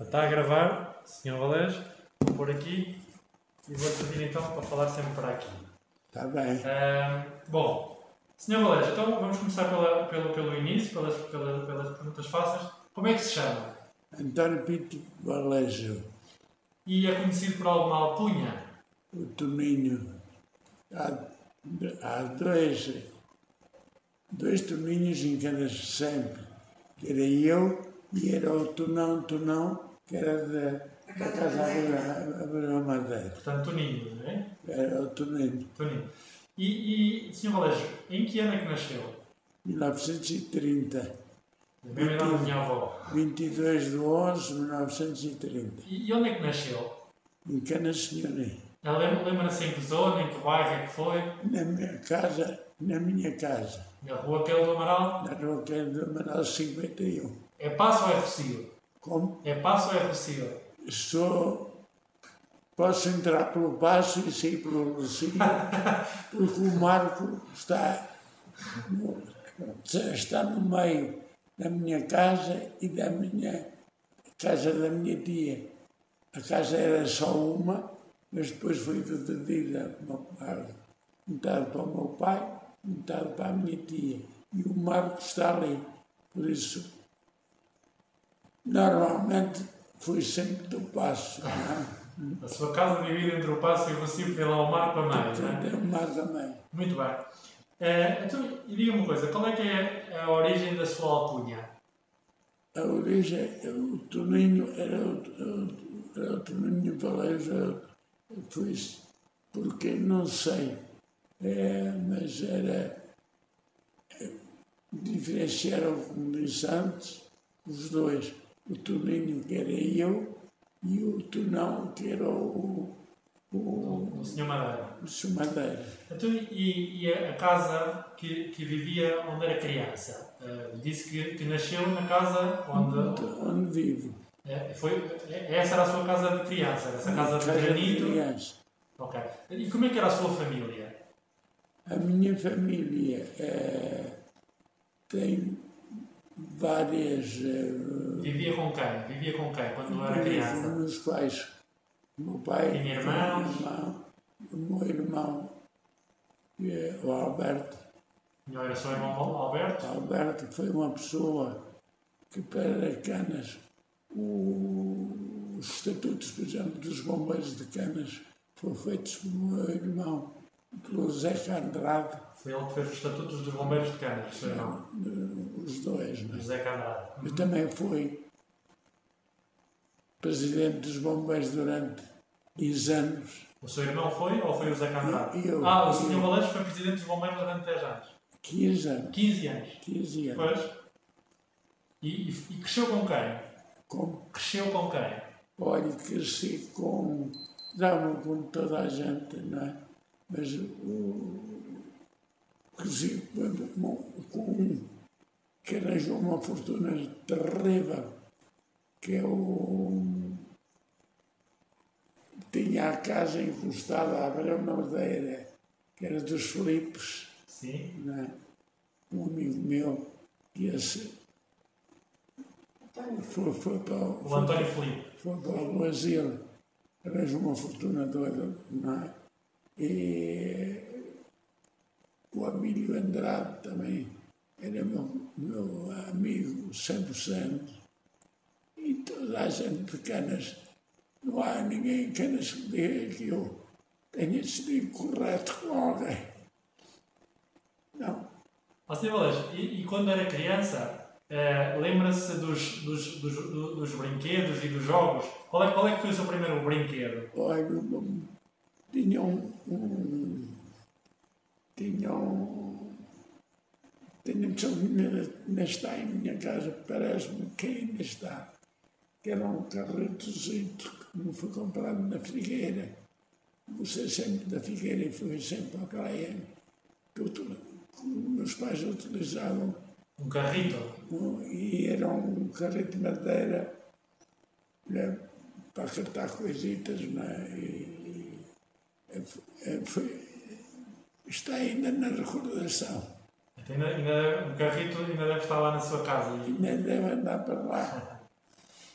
Está a gravar, Sr. Valés, vou pôr aqui e vou pedir então para falar sempre para aqui. Está bem. Ahm, bom, Sr. Valés, então vamos começar pela, pelo, pelo início, pelas, pelas, pelas perguntas fáceis. Como é que se chama? António Pinto Valejo, E é conhecido por alguma alcunha? o Toninho. Há, há dois, dois Toninhos em cada sempre. Que era eu e era o Tonão Tonão, que era da, da Casa Abreu Madeira. Portanto, Toninho, não é? Era o Toninho. Toninho. E, e Sr. Valés, em que ano é que nasceu? 1930. Da mesma idade da minha avó. 22 de 11 de 1930. E, e onde é que nasceu? Em Cana lembra- Lembra-se em que zona, em que bairro é que foi? Na minha casa, na minha casa. Na rua Aquele do Amaral? Na Rua Queiro do Amaral 51. É Passo ou é Rocio? Como É Passo ou é Rocio? sou, posso entrar pelo passo e sair pelo Rocio, porque o Marco está no, está no meio da minha casa e da minha casa da minha tia. A casa era só uma, mas depois foi dividida para- metade para o meu pai, metade para a minha tia. E o Marco está ali. Por isso, normalmente fui sempre do passo. Não A sua casa divide entre o Passo e lá o mar para meio, não é? é? o mar também. Muito bem. Eh, então, e diga-me uma coisa, qual é que é a origem da sua alcunha? A origem, o Toninho era o, era o Toninho Valejo, foi porque não sei, é, mas era. é, diferenciaram, como disse antes, os dois. O Toninho, que era eu, e o Tonão, que era o, o, O Sr. Madeira. o Sumadeira. Então, e, e a casa que, que vivia onde era criança? Eh, disse que, que nasceu na casa onde. Onde vivo. eh, foi, eh, essa era a sua casa de criança, essa casa de granito. criança. Ok. E como é que era a sua família? A minha família eh, tem várias. Vivia com quem? Vivia com quem quando era criança? meus pais. O meu pai. Tinha irmãos? o meu irmão, O meu irmão, eh, o Alberto. Não era seu irmão Alberto? Alberto foi uma pessoa que, para Canas, o- os estatutos, por exemplo, dos bombeiros de Canas foram feitos pelo meu irmão, pelo Zeca Andrade, Foi ele que fez os estatutos dos bombeiros de Canas, seu irmão. eh, os dois. Não é? José Candrade. Eu também fui presidente dos bombeiros durante 10 anos, O seu irmão foi ou foi o José Candrade? Eu. Ah, o. Eu. Valeiros foi presidente dos bombeiros durante 10 anos. 15 anos, 15 anos. 15 anos. Pois. E, e, e cresceu com quem? Como, Cresceu com quem? olha, cresci com, dava com toda a gente, não é? Mas o, cresci com, com um que arranjou uma fortuna terrível, que é o tinha a casa encostada à Abreu Madeira, que era dos Filipes, Sim. né? um amigo meu, que esse foi, foi para o- O António Filipe. foi para o Brasil, arranjou uma fortuna toda, não é? E o Abílio Andrade também era meu, meu amigo 100%. E toda a gente de Canas, não há ninguém em Canas que diga que eu tenha sido incorreto com alguém. Não. Ó, e, e quando era criança, eh, lembra-se dos, dos, dos, do- dos brinquedos e dos jogos? Qual é, qual é que foi o seu primeiro brinquedo? Olha, tinha um, um tinha um tinha um ainda está em minha casa, parece-me que ainda está, que era um carretozito que me foi comprado na Figueira. Você sempre da Figueira e fui sempre à praia, que, que meus pais utilizavam Um carrito? e era um carrete de madeira né, para cartar coisitas, né, e, e, é, foi, está ainda na recordação. Então, ainda, ainda, o carrito ainda deve estar lá na sua casa. Ainda deve andar para lá.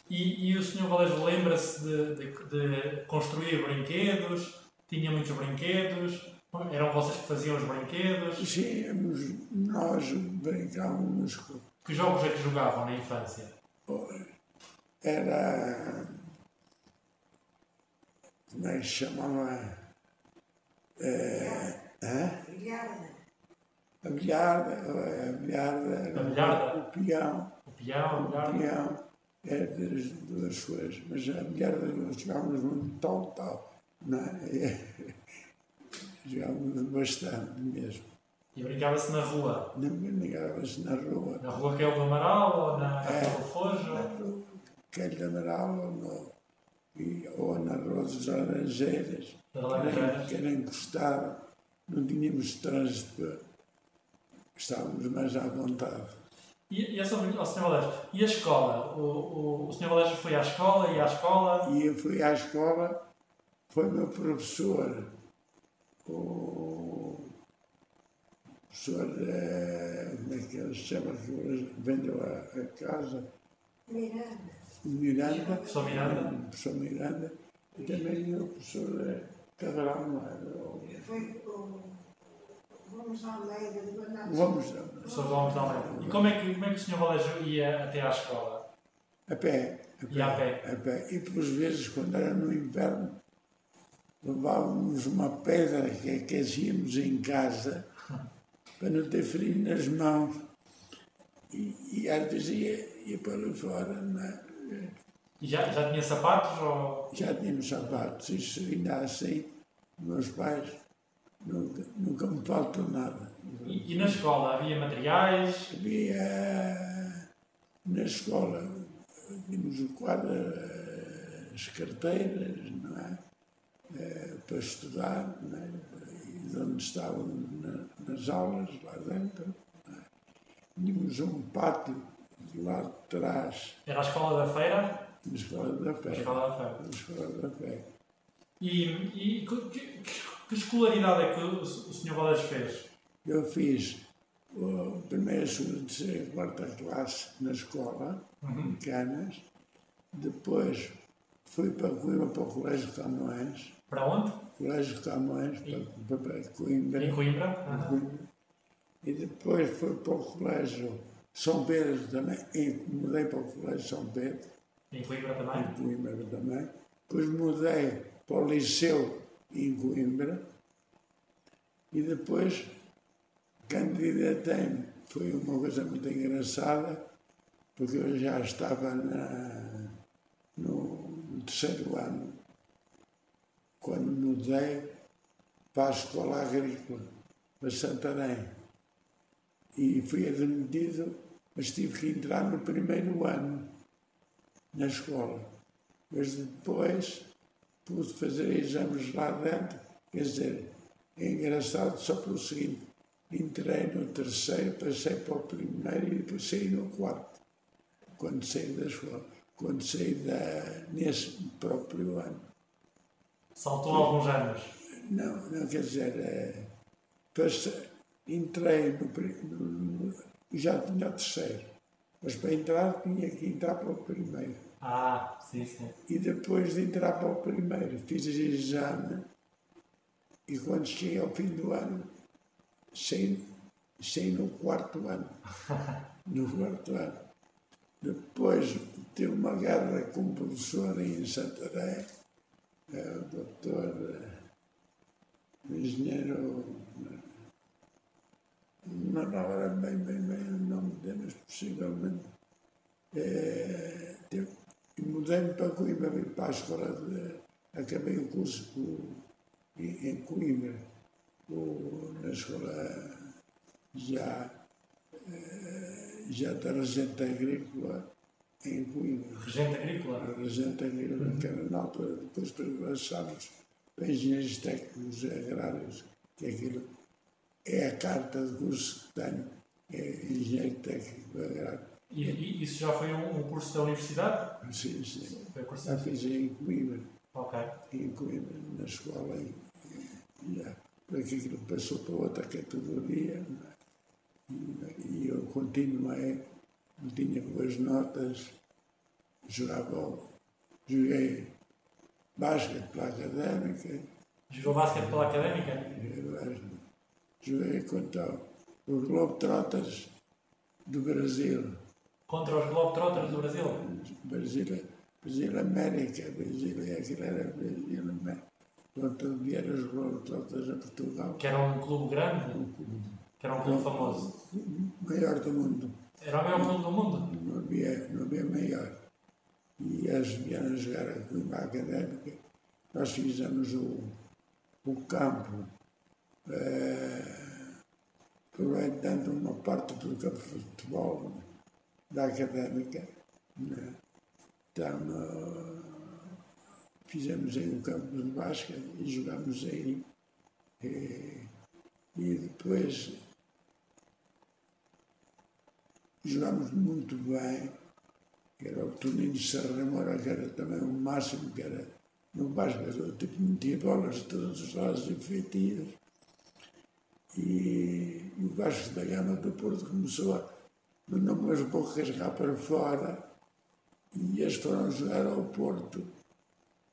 E, e o Sr. Valério lembra-se de, de, de construir brinquedos? Tinha muitos brinquedos? Eram vocês que faziam os brinquedos? Sim, nós brincávamos com. Que jogos é que jogavam na infância? Era. Como é que se chamava? É, hã? A bilharda. A bilharda. A bilharda? O peão. O peão, a bilharda. O peão. É das duas coisas. Mas a bilharda nós jogávamos muito tal, tal. Não é? Jogávamos bastante mesmo. E brincava-se na rua? Não brincava-se na rua. Na rua que é o do Amaral ou na, É. na Fojo? Na rua, Aquele de Amaral ou, no, e, ou na Rua das Laranjeiras. Laranjeiras. Que era encostado. Não tínhamos trânsito. Estávamos mais à vontade. E, e a Sr. ó, Sr. Valério, e a escola? O, o, o Sr. Valério foi à escola e à escola? E eu fui à escola, foi meu professor, o professor, eh, como é que ele se chama, que hoje vendeu a, a casa, Miranda. o Miranda, Professor Miranda? o professor Miranda, e também o professor eh, Cabral, não era? O- Foi o. Vamos à Almeida de Bernardo. Professor Gomes de Almeida. E como é que, como é que o Sr. Valério ia até à escola? a pé, a pé, E a pé? a pé. E por vezes, quando era no inverno, levávamos uma pedra que aquecíamos em casa para não ter frio nas mãos. E, e às vezes ia, ia para fora, não é? E já, já tinha sapatos ou... já tínhamos sapatos, isso ainda assim, meus pais nunca, nunca me faltou nada. E, e na escola havia materiais? Havia na escola, tínhamos o quadro, as carteiras, não é? Eh, Para estudar, não é? E onde estávamos na- nas aulas, lá dentro. é? Tínhamos um pátio do lado de trás, Era a escola da feira? na escola da A fé. escola da feira. Na escola da fé. E, e que, que- que escolaridade é que o, o Sr. Valério fez? Eu fiz o primeiro, segundo, terceiro, quarta classe na escola, em Canas. Depois fui para Coimbra, para o Colégio Camões. Para onde? Colégio Camões, para, para, para Coimbra. Em Coimbra? Aham. Coimbra. E depois fui para o Colégio São Pedro também. E mudei para o Colégio São Pedro, Em Coimbra em também? Coimbra também. Depois mudei para o Liceu em Coimbra. E depois candidatei-me. Foi uma coisa muito engraçada, porque eu já estava na- no, terceiro ano, quando mudei para a Escola Agrícola, para Santarém. E fui admitido, mas tive que entrar no primeiro ano na escola. Mas depois pude fazer exames lá dentro. Quer dizer, é engraçado só pelo seguinte: entrei no terceiro, passei para o primeiro e depois saí no quarto. Quando saí da escola, quando saí da, nesse próprio ano. Saltou alguns anos. Não, não quer dizer, é, passei, entrei no, no, no já tinha o terceiro, mas para entrar tinha que entrar para o primeiro. Ah, sim, sim. E depois de entrar para o primeiro, fiz exame e quando cheguei ao fim do ano, saí, saí no quarto ano. No quarto ano. Depois tive uma guerra com um professor em Santarém, eh, o doutor, eh, o engenheiro, eh, não não era bem, bem, bem o nome dele, mas possivelmente eh, teve- e mudei-me para Coimbra, vim para a escola de. Acabei o curso com- em, em Coimbra, o- na escola já, eh, já da Regente Agrícola em Coimbra. Regente agrícola? A Regente Agrícola, que era na altura, depois passámos para engenheiros técnicos agrários, que aquilo é a carta de curso que tenho, é engenheiro técnico agrário. E, e isso já foi um, curso da universidade? Sim, sim. Foi curso Já fiz em Coimbra. Ok. em Coimbra, na escola, em, em, já, para que aquilo passou para outra categoria, não é? e eu continuei, não tinha boas notas, jogava, joguei basquete pela académica, Jogou basquete pela académica? joguei joguei contra os Globetrotters do Brasil, Contra os Globetrotters do Brasil? Brasil, Brasil América, Brasil, aquilo era Brasil América. Quando vieram os Globetrotters a Portugal, Que era um clube grande? Que era um clube famoso? o maior do mundo. Era o maior clube do mundo? não havia, não havia maior. E eles vieram jogar a Coimbra Académica. Nós fizemos o, o campo, eh, aproveitando uma parte do campo de futebol da Académica. Né? Então, eh, fizemos aí o campo de basquete e jogámos aí. E, e depois jogámos muito bem, era o Toninho de Serra Moura, que era também o máximo, que era no basquete, tipo metia bolas de todos os lados e feitias. E, e o Vasco da Gama do Porto começou a mandar umas bocas cá para fora e eles foram jogar ao Porto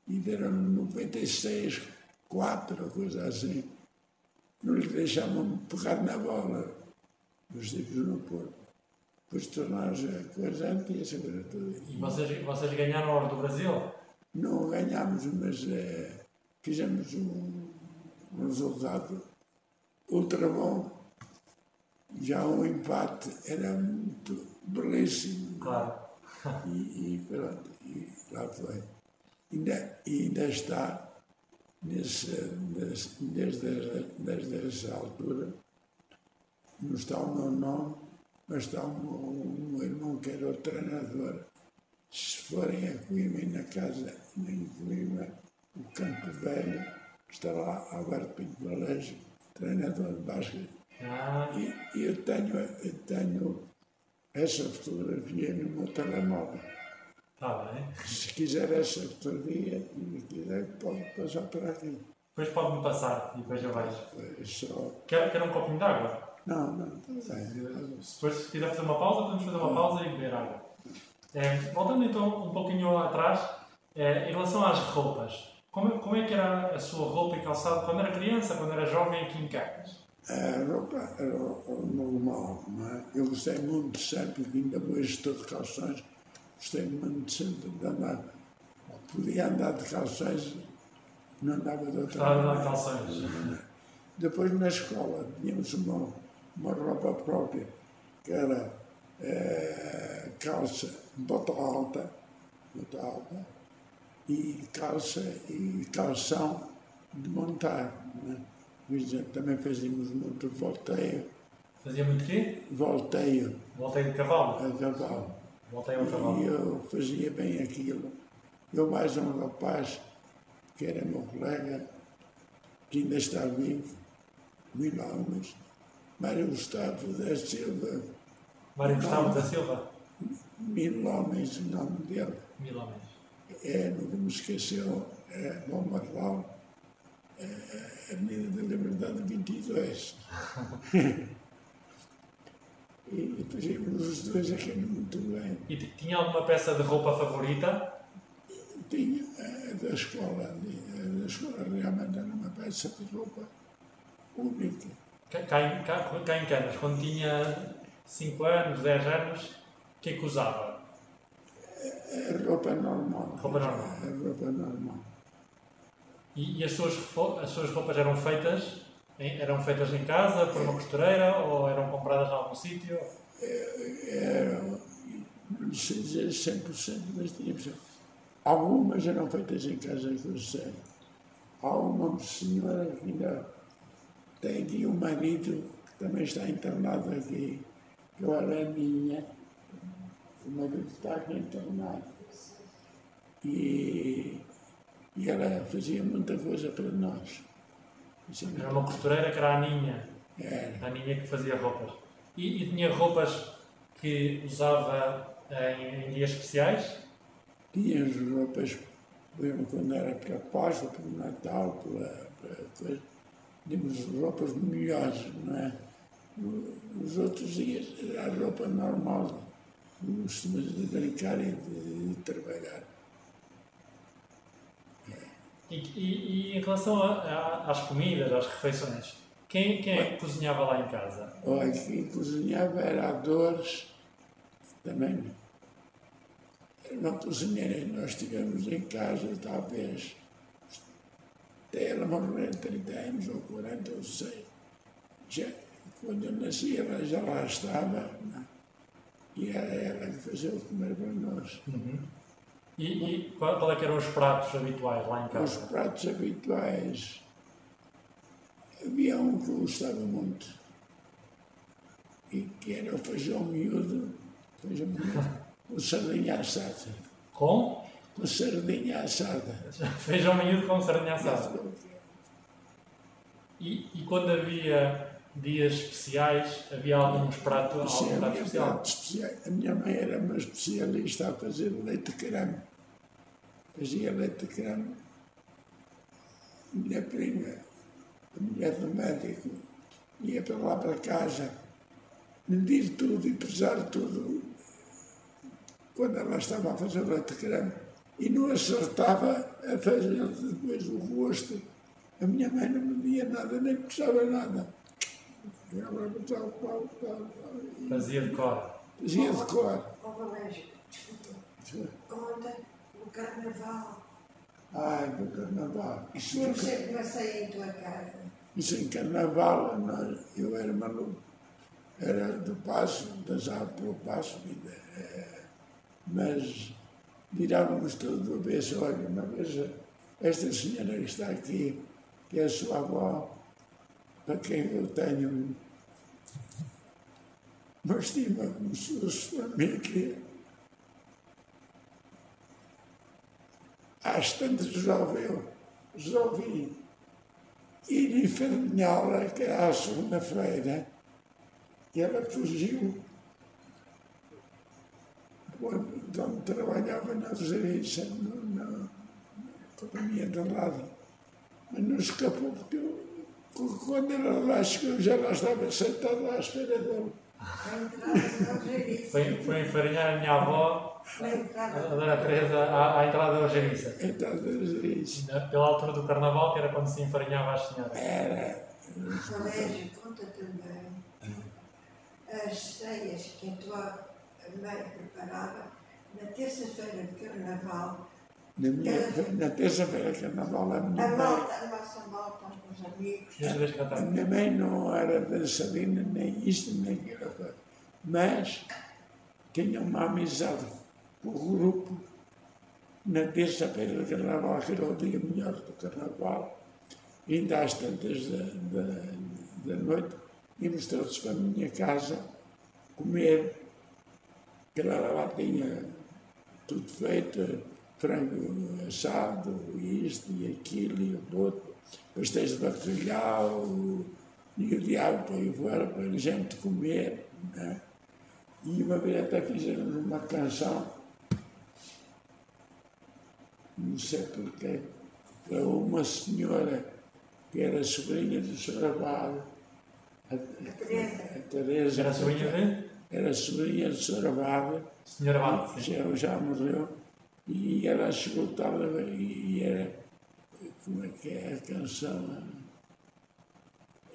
e deram 96, 4, coisa assim. Não lhes deixavam pegar na bola, os tipos no Porto. Depois tornaram-se a coisa antiga, agora tudo. E vocês, vocês ganharam ouro do Brasil? Não ganhámos, mas eh, fizemos um, um resultado ultra bom. Já um empate era muito belíssimo. Claro. E, e pronto, e lá foi. Ainda, e ainda está, nesse, nesse, desde, desde essa altura, não está o meu nome, mas está o meu, o irmão que era o treinador. Se forem a Coimbra e na casa em Coimbra, o Campo Velho, está lá Alberto Pinto Valege, treinador de basquete. Ah, E, e eu tenho, eu tenho essa fotografia no meu telemóvel. está bem. Se quiser essa fotografia, e quiser, pode passar para aqui. Depois pode-me passar e depois eu vejo. É só. Quer, quer um copinho de água? Não, não, está bem. Depois se quiser fazer uma pausa, podemos fazer uma pausa e beber água. É, voltando então um pouquinho atrás, é, em relação às roupas, como, como é que era a sua roupa e calçado quando era criança, quando era jovem aqui em Campos? A roupa era o normal, não é? Eu gostei muito sempre, que ainda hoje estou de calções, gostei muito sempre de andar. Podia andar de calções, não andava de outra Estava maneira. calções. Depois na escola tínhamos uma, uma roupa própria, que era eh, calça, bota alta, bota alta, e calça e calção de montar. Né? Também fazíamos muito volteio, Fazia muito quê? volteio Voltei de cavalo. a cavalo. Voltei ao E cavalo. eu fazia bem aquilo. Eu mais um rapaz, que era meu colega, que ainda está vivo, mil almas, Mário Gustavo da Silva, Mário Gustavo da Silva. mil homens, o nome dele. Mil homens. É, nunca me esqueceu, é Bom Marlau, é, Avenida da Liberdade 22. e fazíamos os dois aquilo muito bem. E tinha alguma peça de roupa favorita? Tinha eh, da escola, eh, da escola realmente era uma peça de roupa única. Cá, em, cá, cá em Canas, quando tinha 5 anos, 10 anos, o que é que usava? É roupa normal. Roupa normal. É roupa normal. E, e as, suas, as suas roupas eram feitas? em- eram feitas em casa, por uma costureira, ou eram compradas em algum sítio? Era, não sei dizer 100%, mas tínhamos. Algumas eram feitas em casa, eu sei. Há uma senhora que ainda tem aqui um marido que também está internado aqui, que eu era minha. O marido está aqui internado. E, e ela fazia muita coisa para nós. É Era uma costureira que era a Aninha, Era. a Aninha que fazia roupas. E, e tinha roupas que usava em, em dias especiais? Tinha as roupas, exemplo, quando era para a Páscoa, para o Natal, para, para coisa, tínhamos roupas melhores, não é? Nos outros dias era a roupa normal Costumas de brincar e de, de trabalhar. E, e, e em relação às comidas, às refeições, quem, quem é que cozinhava lá em casa? Olha, quem cozinhava era a Dores, também era uma cozinheira que nós tivemos em casa, talvez, até ela morrer 30 anos ou 40, eu sei. Já, quando eu nasci, ela já lá estava, né? e era ela que fazia o comer para nós. E, e qual, qual é que eram os pratos habituais lá em Os casa? pratos habituais, havia um que eu gostava muito, e que era o feijão miúdo, feijão miúdo, com sardinha assada. Com Com sardinha assada. feijão miúdo com sardinha assada. E, e quando havia dias especiais, havia alguns pratos, algum prato havia especial? especiais. A minha mãe era uma especialista a fazer leite de creme. Fazia leite de creme. Minha prima, a mulher do médico, ia para lá para casa medir tudo e pesar tudo quando ela estava a fazer leite de creme e não acertava a fazer depois o rosto. A minha mãe não media nada, nem pesava nada. Ela pesava tal, tal, tal. e Fazia de cor. Fazia de cor. Ó Valério, desculpa. Conta o carnaval. Ai, do carnaval. Isso, Eu sempre passei em tua casa. isso em carnaval, eu era maluco. Era do passo, dançava pelo passo, eh, mas virávamos todos do avesso. Olha, uma vez esta senhora que está aqui, que é a sua avó, para quem eu tenho para mim, que às tantas resolveu, resolvi ir enferminhá-la, que era a segunda-feira, e ela fugiu quando, quando trabalhava na Reserviça, na, companhia do lado. Mas não escapou, porque eu, quando ela lá chegou, já lá estava sentada à espera dele. Entrada da. Foi, foi enfarinhar a minha avó, a entrada Dona Teresa, à, à entrada da Algeriça. Então, Reserviça. Na- Pela altura do carnaval, que era quando se enfarinhava as senhoras. Era. Colégio, conta também as ceias que a tua mãe preparava na terça-feira de carnaval. Na, minha, na terça-feira, carnaval, a minha A mãe. malta, a nossa malta, os amigos. A minha mãe não era dançarina, nem isto, nem aquilo. Mas tinha uma amizade com o grupo. Na terça-feira de carnaval, que era o dia melhor do carnaval, ainda às tantas da, da, da noite, íamos todos para a minha casa comer, que ela lá tinha tudo feito, frango assado, isto e aquilo e o outro, pastéis de bacalhau e o diabo para ir fora para a gente comer. Né? E uma vez até fizeram uma canção, não sei porquê, para uma senhora que era sobrinha do Sr. Abado, a, Teresa. a Teresa, Era sobrinha de? era sobrinha do Sr. Abado, Senhora sim. já, já morreu, e ela chegou tarde e era, como é que é a canção?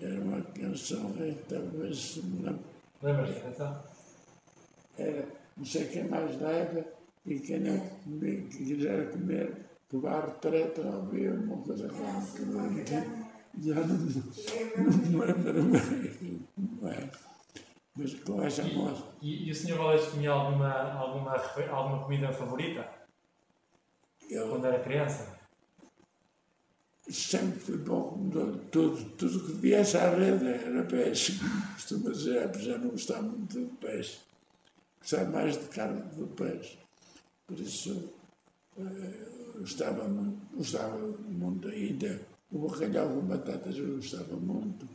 Era uma canção, talvez me lembro, Lembras-te dessa? era não sei quem mais leva e quem não comer, que quiser comer, à retreta ou ver uma coisa que não que já não, não me lembro bem, não é? Mas com essa moça. E, e o Sr. Valério tinha alguma, alguma, alguma comida favorita Eu, quando era criança? sempre fui bom comedor tudo, tudo que viesse à rede era peixe. Costumo dizer, apesar de não gostar muito de peixe. Gostar mais de carne do peixe. Por isso, eh, gostava muito, gostava muito ainda. O bacalhau com batatas eu gostava muito.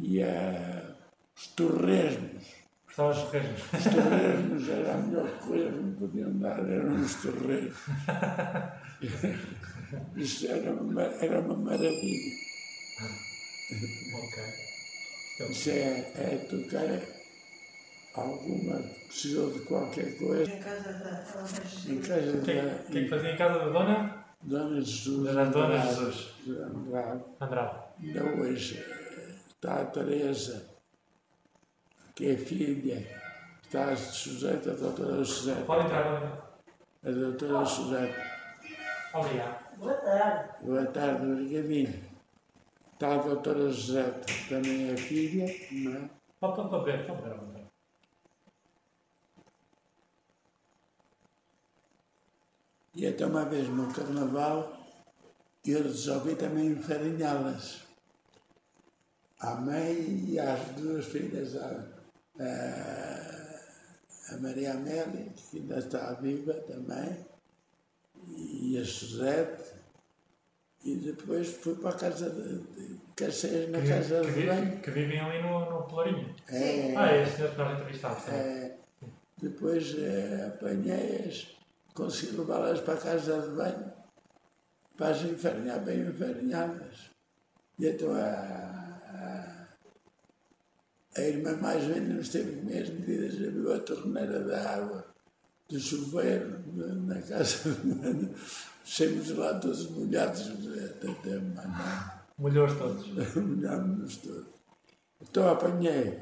E eh, os torresmos. Gostavas de torresmos? Os torresmos era a melhor coisa que me podiam dar, eram os torresmos. Isso era uma, era uma maravilha. ok. Então, Isso é, é tocar alguma precisou de qualquer coisa, Em casa da em casa O que, da que que fazia em casa da dona? Dona Jesus Da Dona Andrade, Jesus. de Andrade. Andrade. Ainda hoje eh, está a Teresa, que é filha, está sujeita à doutora Suzete. Pode entrar. A doutora Suzete. Obrigado. Boa tarde. Boa tarde, obrigadinho. Está a doutora José, também é filha, não é? Pode, pode, ver, pode ver. E até uma vez no carnaval eu resolvi também enfarinhá-las. À mãe e às duas filhas, a, a, a Maria Amélia, que ainda está viva também, e a Suzete. E depois fui para a casa de, de Cacés, na Que, casa que, de banho. que vivem ali no, no Pelourinho. É, Ah, é esse senhor que nós entrevistámos. tá? É, depois eh, apanhei-as, consegui levá-las para a casa de banho, para as enfarinhar bem enfarinhadas. E então a, a, a irmã mais velha nos teve que minhas medidas, abriu a torneira da água do chuveiro na casa de banho. Saímos lá todos molhados, até, mandar. Molhou-os todos. Molhámos-nos todos. Então apanhei,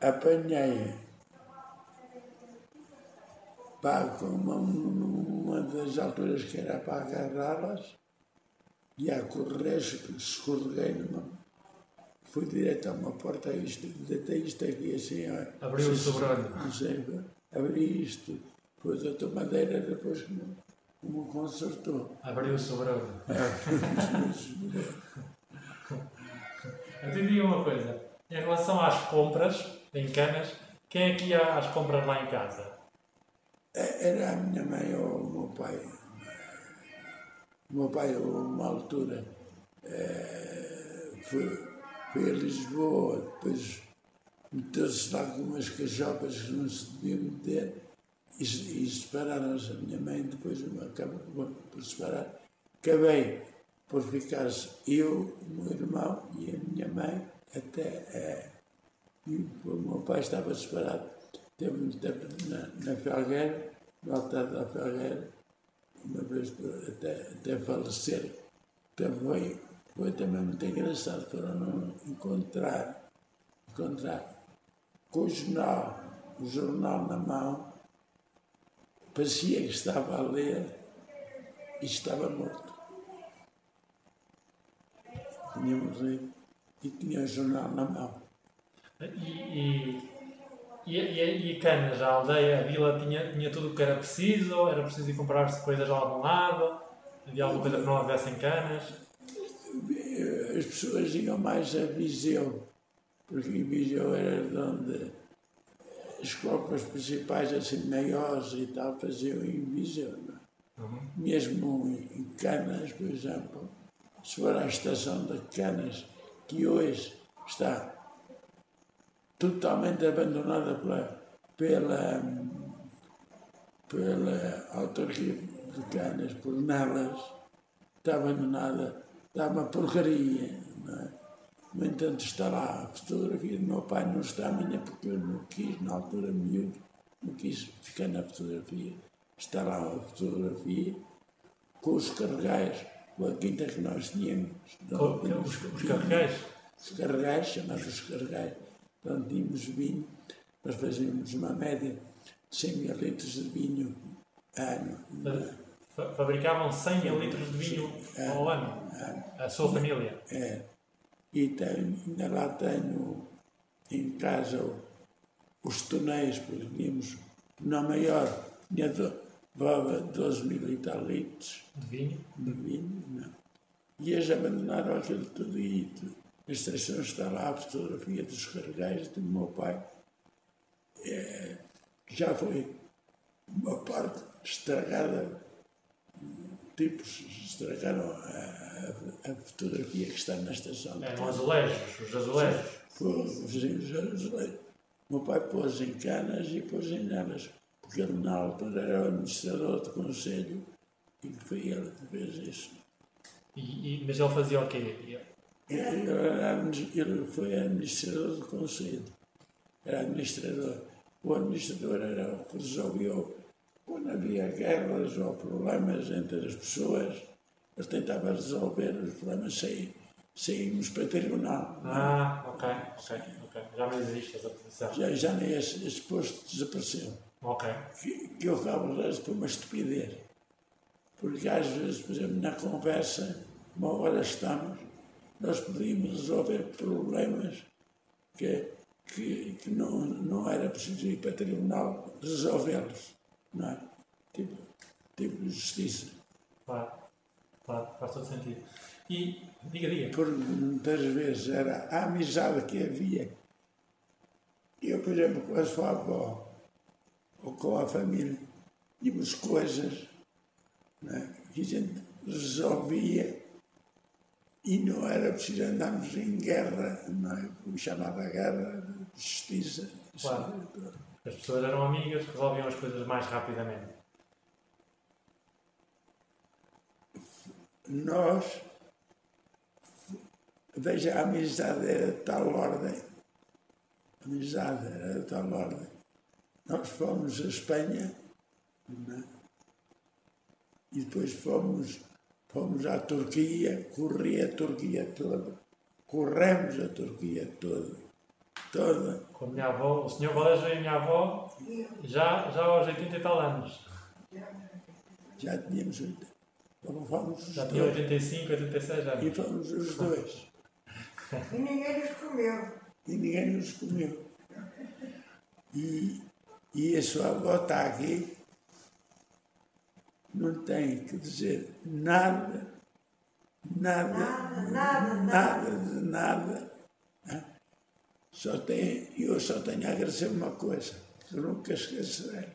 apanhei, pá, com uma, uma das alturas que era para agarrá-las, e a correr, escorreguei numa, fui direto a uma porta, isto, deitei isto aqui assim. Abriu o sei, abri isto, depois a tomadeira, depois me, me consertou. Abriu o sobrolho. Eu te digo uma coisa. Em relação às compras em canas, quem é que ia às compras lá em casa? Era a minha mãe ou o meu pai. O meu pai, a uma altura, eh, foi, foi a Lisboa, depois meteu-se lá com umas cachopas que não se deviam meter e, e separaram-se. A minha mãe depois acabou por, separar. Acabei por ficar eu, o meu irmão e a minha mãe até. eh, e o meu pai estava separado. Teve muito tempo na, na Felgueira, no altar da Felgueira, uma vez por- até, até falecer. Também foi também muito engraçado, foram encontrar, encontrar com o jornal, o jornal na mão, parecia que estava a ler e estava morto. Tinha morrido e tinha o jornal na mão. E, e, e, e, Canas, a aldeia, a vila, tinha, tinha tudo o que era preciso? Era preciso ir comprar-se coisas a algum lado? Havia alguma coisa que não houvesse em Canas? As pessoas iam mais a Viseu, porque em Viseu era de onde as compras principais, assim, maiores e tal, faziam em Viseu. é? Mesmo em Canas, por exemplo, se for à estação de Canas, que hoje está totalmente abandonada pela, pela, pela autarquia de Canas, por nelas, está abandonada, está uma porcaria. É? No entanto, está lá a fotografia do meu pai, não está a minha, porque eu não quis, na altura miúdo, não quis ficar na fotografia. Está lá a fotografia com os carregais, com a quinta que nós tínhamos. Com- com Os, os carregais? Os carregais, chamados os carregais. Então tínhamos vinho, nós fazíamos uma média de 100 mil litros de vinho ano. é? Fa- Fabricavam 100 mil litros de vinho ao ano. A sua família. É. E tenho, ainda lá tenho em casa os tonéis, porque tínhamos na maior, tinha do, levava 12 mil e tal litros De vinho. de vinho, não. E eles abandonaram aquilo tudo e. A estação está lá a fotografia dos carregais do meu pai. É, já foi uma parte estragada, tipos estragaram a, a- a fotografia que está na estação. Eram azulejos, os azulejos. Foi os azulejos. O meu pai pôs em canas e pôs em nelas, porque ele na altura era o administrador do conselho e foi ele que fez isso. E, e- mas ele fazia o quê? Ele, era ele foi administrador do conselho. era administrador. O administrador era o que resolveu quando havia guerras ou problemas entre as pessoas, ele tentava resolver os problemas sem, sem irmos para tribunal. Ah, ok, ok, ok. Já não existe essa posição. Já, já nem esse, esse posto desapareceu. Ok. Que, que eu acabo de foi uma estupidez. Porque às vezes, por exemplo, na conversa, uma hora estamos, nós podíamos resolver problemas que, que, que não, não era preciso ir para tribunal resolvê-los. Não é? Tipo, tipo justiça. Claro, claro, faz todo sentido. E, diga, diga. Porque muitas vezes era a amizade que havia. Eu, por exemplo, com a sua avó ou com a família, tínhamos coisas é? que a gente resolvia e não era preciso andarmos em guerra, não é? como chamava guerra, de justiça. Claro. As pessoas eram amigas, resolviam as coisas mais rapidamente. Nós, veja, a amizade era de tal ordem, a amizade era de tal ordem. Nós fomos à Espanha não é? e depois fomos, fomos à Turquia, corri a Turquia toda, corremos a Turquia toda, toda. Com a minha avó, o senhor Valério e a minha avó, já, já aos 80 e tal anos. Já tínhamos, oito- fomos os Já tinha dois. 85, 86 E anos. fomos os dois. E ninguém nos comeu. e ninguém nos comeu. E, e a sua avó está aqui, não tem que dizer nada, nada, Nada, nada, nada de nada. Só tem, eu só tenho a agradecer uma coisa, que nunca esquecerei.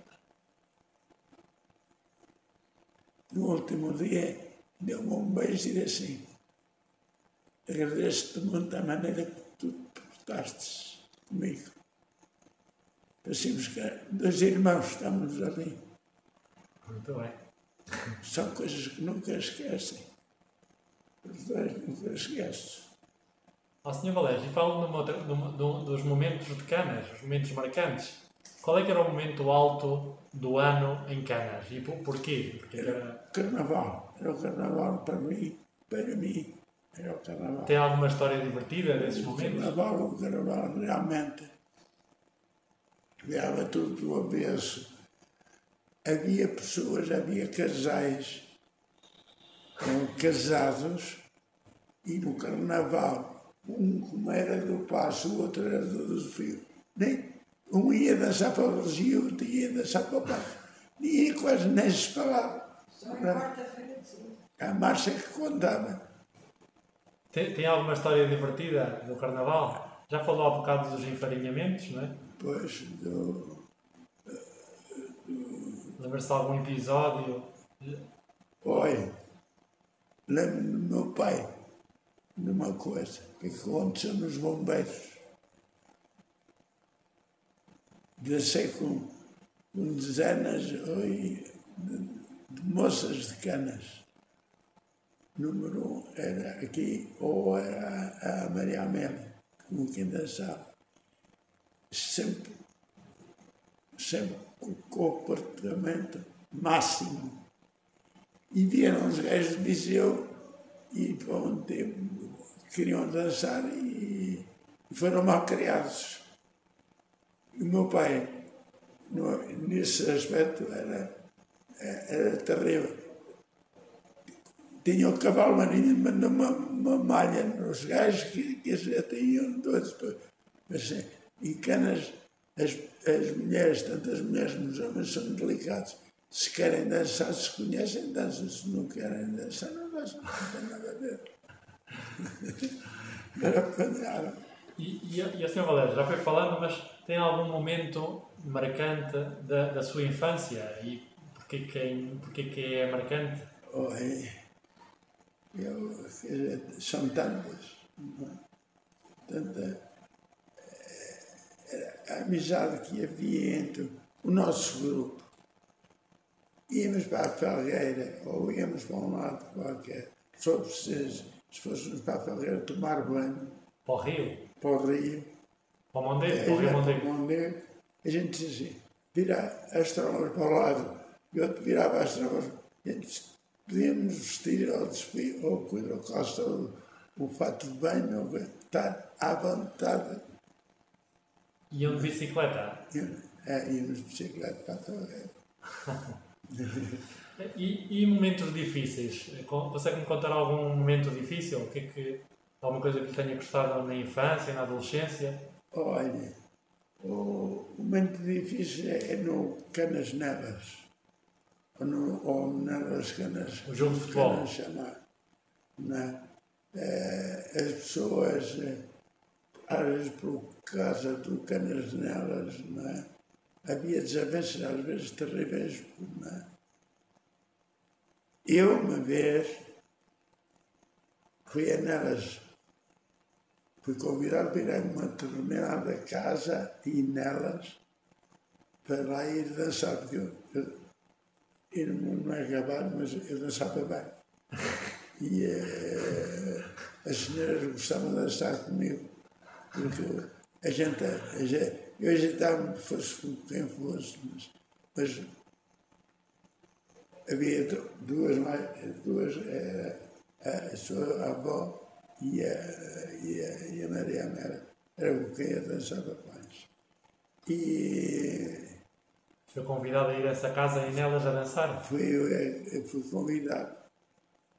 No último dia, deu-me um beijo e disse assim, agradeço-te muito a maneira que tu te portaste comigo. Parecemos que dois irmãos estamos ali. Muito bem. São coisas que nunca esquecem. Os dois nunca esquecem. Ó Sr. Valério, e fala numa outra- numa- num- dos momentos de Canas, os momentos marcantes. Qual é que era o momento alto do ano em Canas? E por, porquê? Porque era- Carnaval. Era o carnaval para mim, para mim. Era o carnaval. tem alguma história divertida desses O momentos? carnaval, o carnaval realmente virava tudo do avesso. Havia pessoas, havia casais casados e no carnaval, um como era do Passo, o outro era do Desafio. Nem, um ia dançar para o Brasil, outro ia dançar para o Passo. Ninguém quase nem se falava. Só em quarta-feira. A marcha que contava. Tem, tem alguma história divertida do Carnaval? Já falou há bocado dos enfarinhamentos, não é? Pois, do, Lembra-se de algum episódio? Olha, lembro-me do meu pai de uma coisa que aconteceu nos bombeiros. Descei com, com dezenas de, de moças de canas. Número um era aqui, ou era a, a Maria Amélia, com quem dançava. Sempre, sempre com o comportamento máximo. E vieram os gajos de Viseu e para um tempo queriam dançar e foram mal criados. E o meu pai, no- nesse aspecto, era, era terrível. Tinha o cavalo marinho, mas numa uma malha nos gajos que, que até iam todos. Mas, eh, em canas, as, as mulheres, tanto as mulheres como os homens, são delicados. Se querem dançar, se conhecem, dançam. Se não querem dançar, não dançam. Não tem nada a ver. E, e, a- e a Sr. Valério, já foi falando, mas tem algum momento marcante da, da sua infância? E porquê que, é, porquê que é marcante? Oi, eu, quer dizer, são tantas. é? Tanta eh, a amizade que havia entre o nosso grupo. Íamos para a Felgueira, ou íamos para um lado qualquer. Se for preciso, se fôssemos para a Felgueira tomar banho, Para o Rio? para o Rio, Para o Mondego, para o Rio É, Mondego. para o Mondego, a gente dizia assim, vira as trombas para o lado, e outro virava as trombas, a gente podíamos vestir ou despir, ou coisa, ou calça, ou um fato de banho, ou estar à vontade. Iam de bicicleta. É, íamos de bicicleta para a torre. E, e momentos difíceis? Con- Consegue-me contar algum momento difícil? O que é que, alguma coisa que lhe tenha gostado na infância, na adolescência? Olha, o momento difícil é no Canas Nelas, ou, no, ou Nelas Canas. O jogo de futebol. Canas chamar. Né? Eh, as pessoas, eh, às vezes por causa do Canas Nelas, né? havia desavenças às vezes terríveis. Né? Eu, uma vez, fui a Nelas Fui convidado para ir a uma determinada casa e nelas para lá ir dançar, porque eu, eu, eu não, é gabado, mas eu dançava bem. E eh, as senhoras gostavam de dançar comigo, porque a gente, a gente eu ajeitava-me, fosse quem fosse, mas, mas havia du- duas, mais, duas eh, a sua avó e a, e a, e a Maria Mera, era com quem eu dançava mais. E Foi convidado a ir a essa casa e nelas a dançar? fui, eu, eu fui convidado.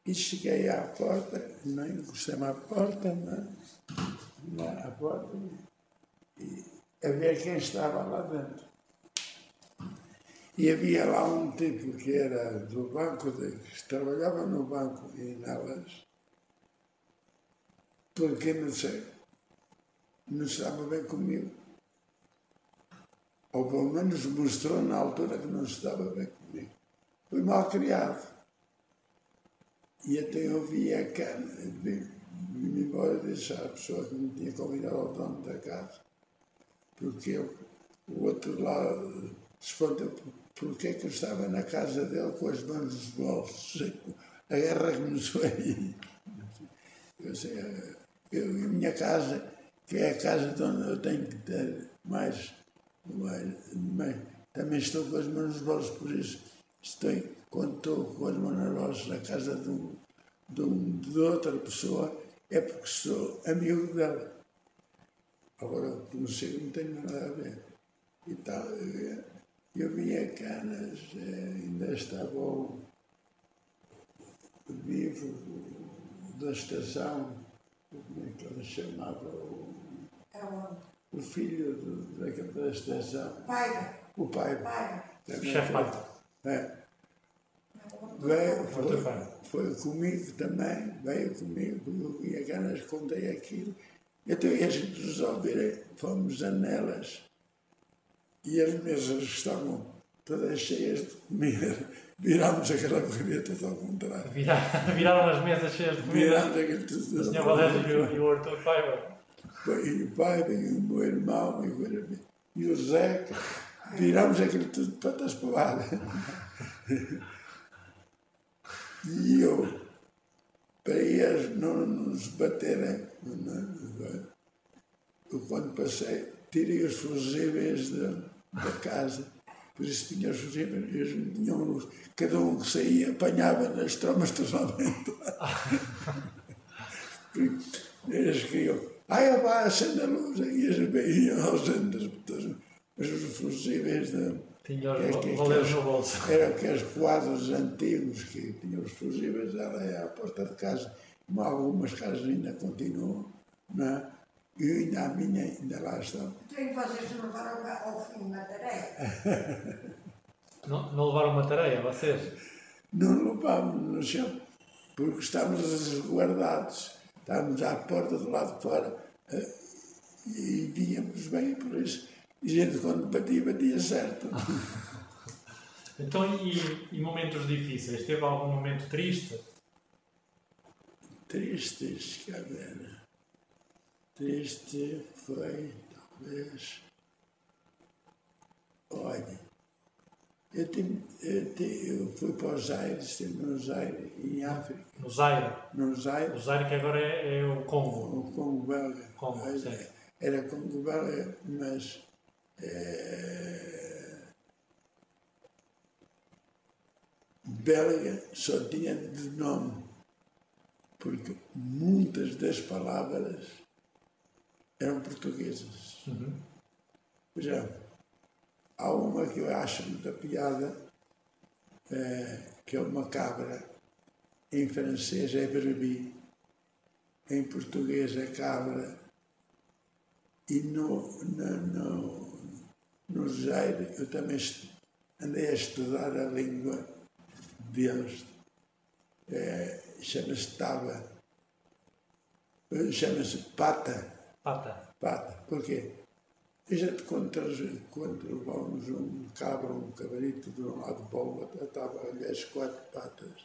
E cheguei à porta, não encostei-me à porta, não, à porta, e a ver quem estava lá dentro. E havia lá um tipo que era do banco, de, que trabalhava no banco e nelas, porque não sei, não estava bem comigo. Ou pelo menos mostrou na altura que não estava bem comigo. Fui mal criado. E até eu vi a cana, vim embora deixar a pessoa que me tinha convidado ao dono da casa. Porque eu, o outro lá por- porque é que eu estava na casa dele com as mãos nos bolsos. A guerra começou aí. Eu sei, eh, eu, a minha casa, que é a casa de onde eu tenho que ter mais, mais, também estou com as mãos nos bolsos, por isso estou, quando estou com as mãos nos bolsos na casa de, um, de, um, de outra pessoa, é porque sou amigo dela. Agora, consigo não tem nada a ver. E tal, eu, vinha canas, eh, ainda estava o vivo da estação, como é que ela chamava? O, É o filho do, daquela da estação, Paiva. o pai. Paiva. também Chefe. É, veio, foi, pai. foi comigo também, veio comigo, eu vinha canas, contei aquilo. Então, e a gente resolver, fomos a nelas e as mesas estavam todas cheias de comida. Virámos aquela comida toda ao contrário. Vira- Viraram as mesas cheias de comida. Virámos aquilo tudo. O Sr. Valério e o, Arthur Paiva. E o pai, e o meu irmão, e o, irmão, e o Zeca. Virámos aquilo tudo de patas para o ar. E eu, para eles não nos baterem, eu quando passei, tirei os fusíveis da, da casa. Por isso tinha os tinham luz. Cada um que saía apanhava nas trombas totalmente. Eles queriam, ai, opá, acende a luz, e eles iam aos andas, mas os fusíveis da, Tinha É os valeiros que- no bolso. eram aqueles quadros antigos que tinham os fusíveis ali à porta de casa, como algumas casas ainda continuam, não é? E ainda a minha ainda lá estão. Tenho que vocês não levaram ao fim da tarefa. Não, não levaram uma tareia, vocês? Não levámos no chão, porque estávamos resguardados, estávamos à porta do lado de fora eh, e víamos bem, por isso, e gente quando batia, batia certo. Então, e, e momentos difíceis? Teve algum momento triste? Tristes, cadê? Triste foi, talvez. Olha, eu, tive, eu, eu fui para os Aires, estive nos Aires, em África, No Zaire. nos O Aires, Zaire que agora é, é o Congo. o Congo belga. Congo, sim. era Congo belga, mas eh, belga só tinha de nome, porque muitas das palavras eram portuguesas. Por exemplo, há uma que eu acho muita piada, eh, que é uma cabra, em francês é brebis, em português é cabra, e no, no, no, no Zaire eu também andei a estudar a língua deles, eh, chama-se Taba, Eh, chama-se Pata. Pata. Pata. Porquê? A gente, quando, quando levávamos um cabra, um cabrito de um lado para o outro, ali as quatro patas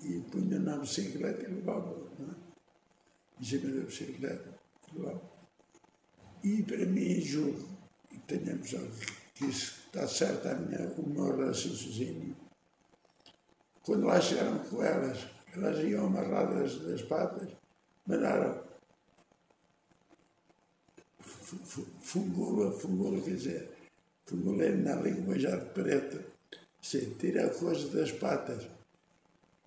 e punha na bicicleta e levava, não é? Em cima da bicicleta, levava. E para mim, julgo, e tenhamos que isso está certo a minha, o meu raciocínio. Quando lá chegaram com elas, elas iam amarradas das patas, mandaram fu- fu- fungula, fungula, quer dizer, fungula é na linguajar preta, se tira a coisa das patas.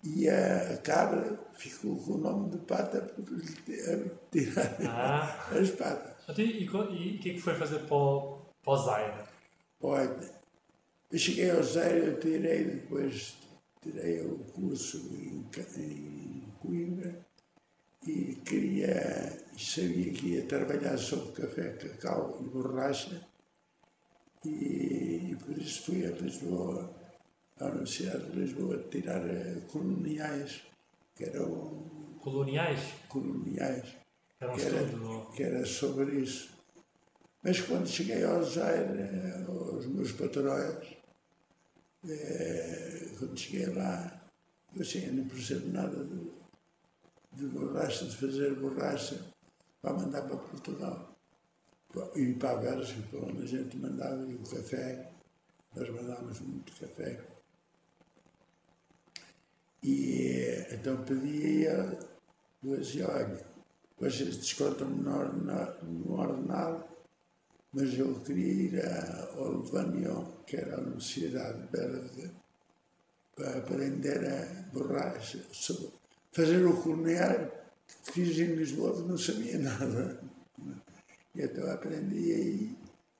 E a, cabra ficou com o nome de pata por lhe tirar Ah. as patas. Então, E o que é que foi fazer para o, para o Zaire? Olha, eu cheguei ao zero, eu tirei depois, tirei o curso em, em Coimbra e queria, sabia que ia trabalhar sobre café, cacau e borracha e, por isso fui a Lisboa, à Universidade de Lisboa, tirar eh, coloniais, que eram Coloniais? coloniais Era um que era, estudo. que era sobre isso. Mas quando cheguei ao Zaire, eh, aos meus patrões, eh, quando cheguei lá, eu assim, eu não percebo nada de, de borracha, de fazer borracha, para mandar para Portugal. E para a Bélgica, para onde a gente mandava, e o café, nós mandávamos muito café. E então pedi a ele, eu dizia, olha, vocês descontam-me no ordenado, mas eu queria ir ao Levanion, que era a Universidade Belga, para aprender a borracha, sobre- fazer o colonial que fiz em Lisboa, que não sabia nada. E então aprendi aí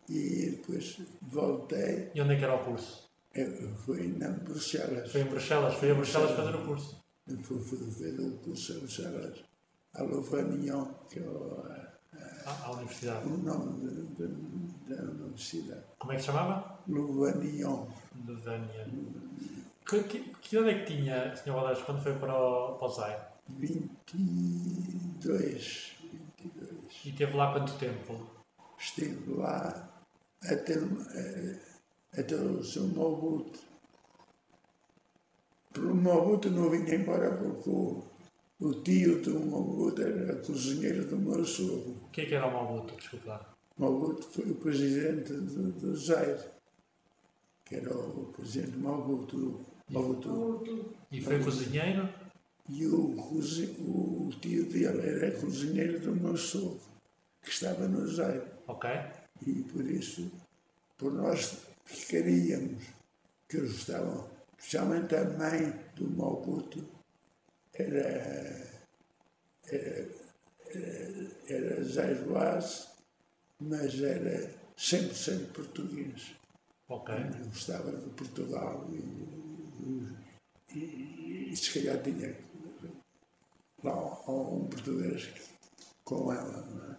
e depois voltei, E onde é que era o curso? eu fui na Bruxelas. Foi em Bruxelas. Foi a Bruxelas fazer o curso. Fui fazer o curso em Bruxelas, a Louvaignon, que é à universidade. o nome da universidade. Como é que se chamava? Louvaignon. De Dânia. Que, que, que idade é que tinha, Sr. Valés, quando foi para o, para o Zaire? 22, 22. E esteve lá quanto tempo? Estive lá até, eh, até o seu Mobuto. Pelo Mobuto não vinha embora porque o, o tio do Mobuto era cozinheiro do meu sogro. O que é que era o Mobuto? Desculpe lá. Mobuto foi o presidente do, do Zaire, que era o presidente Mobuto. Outro, E foi cozinheiro? E o, o tio dele era cozinheiro do meu sogro, que estava no Zaire. Ok. E por isso, por nós ficaríamos, que eles estavam, especialmente a mãe do Mobutu, era, era, era, era mas era 100% português. Ok. Gostava de Portugal e, e, e se calhar tinha lá um português com ela. Não é?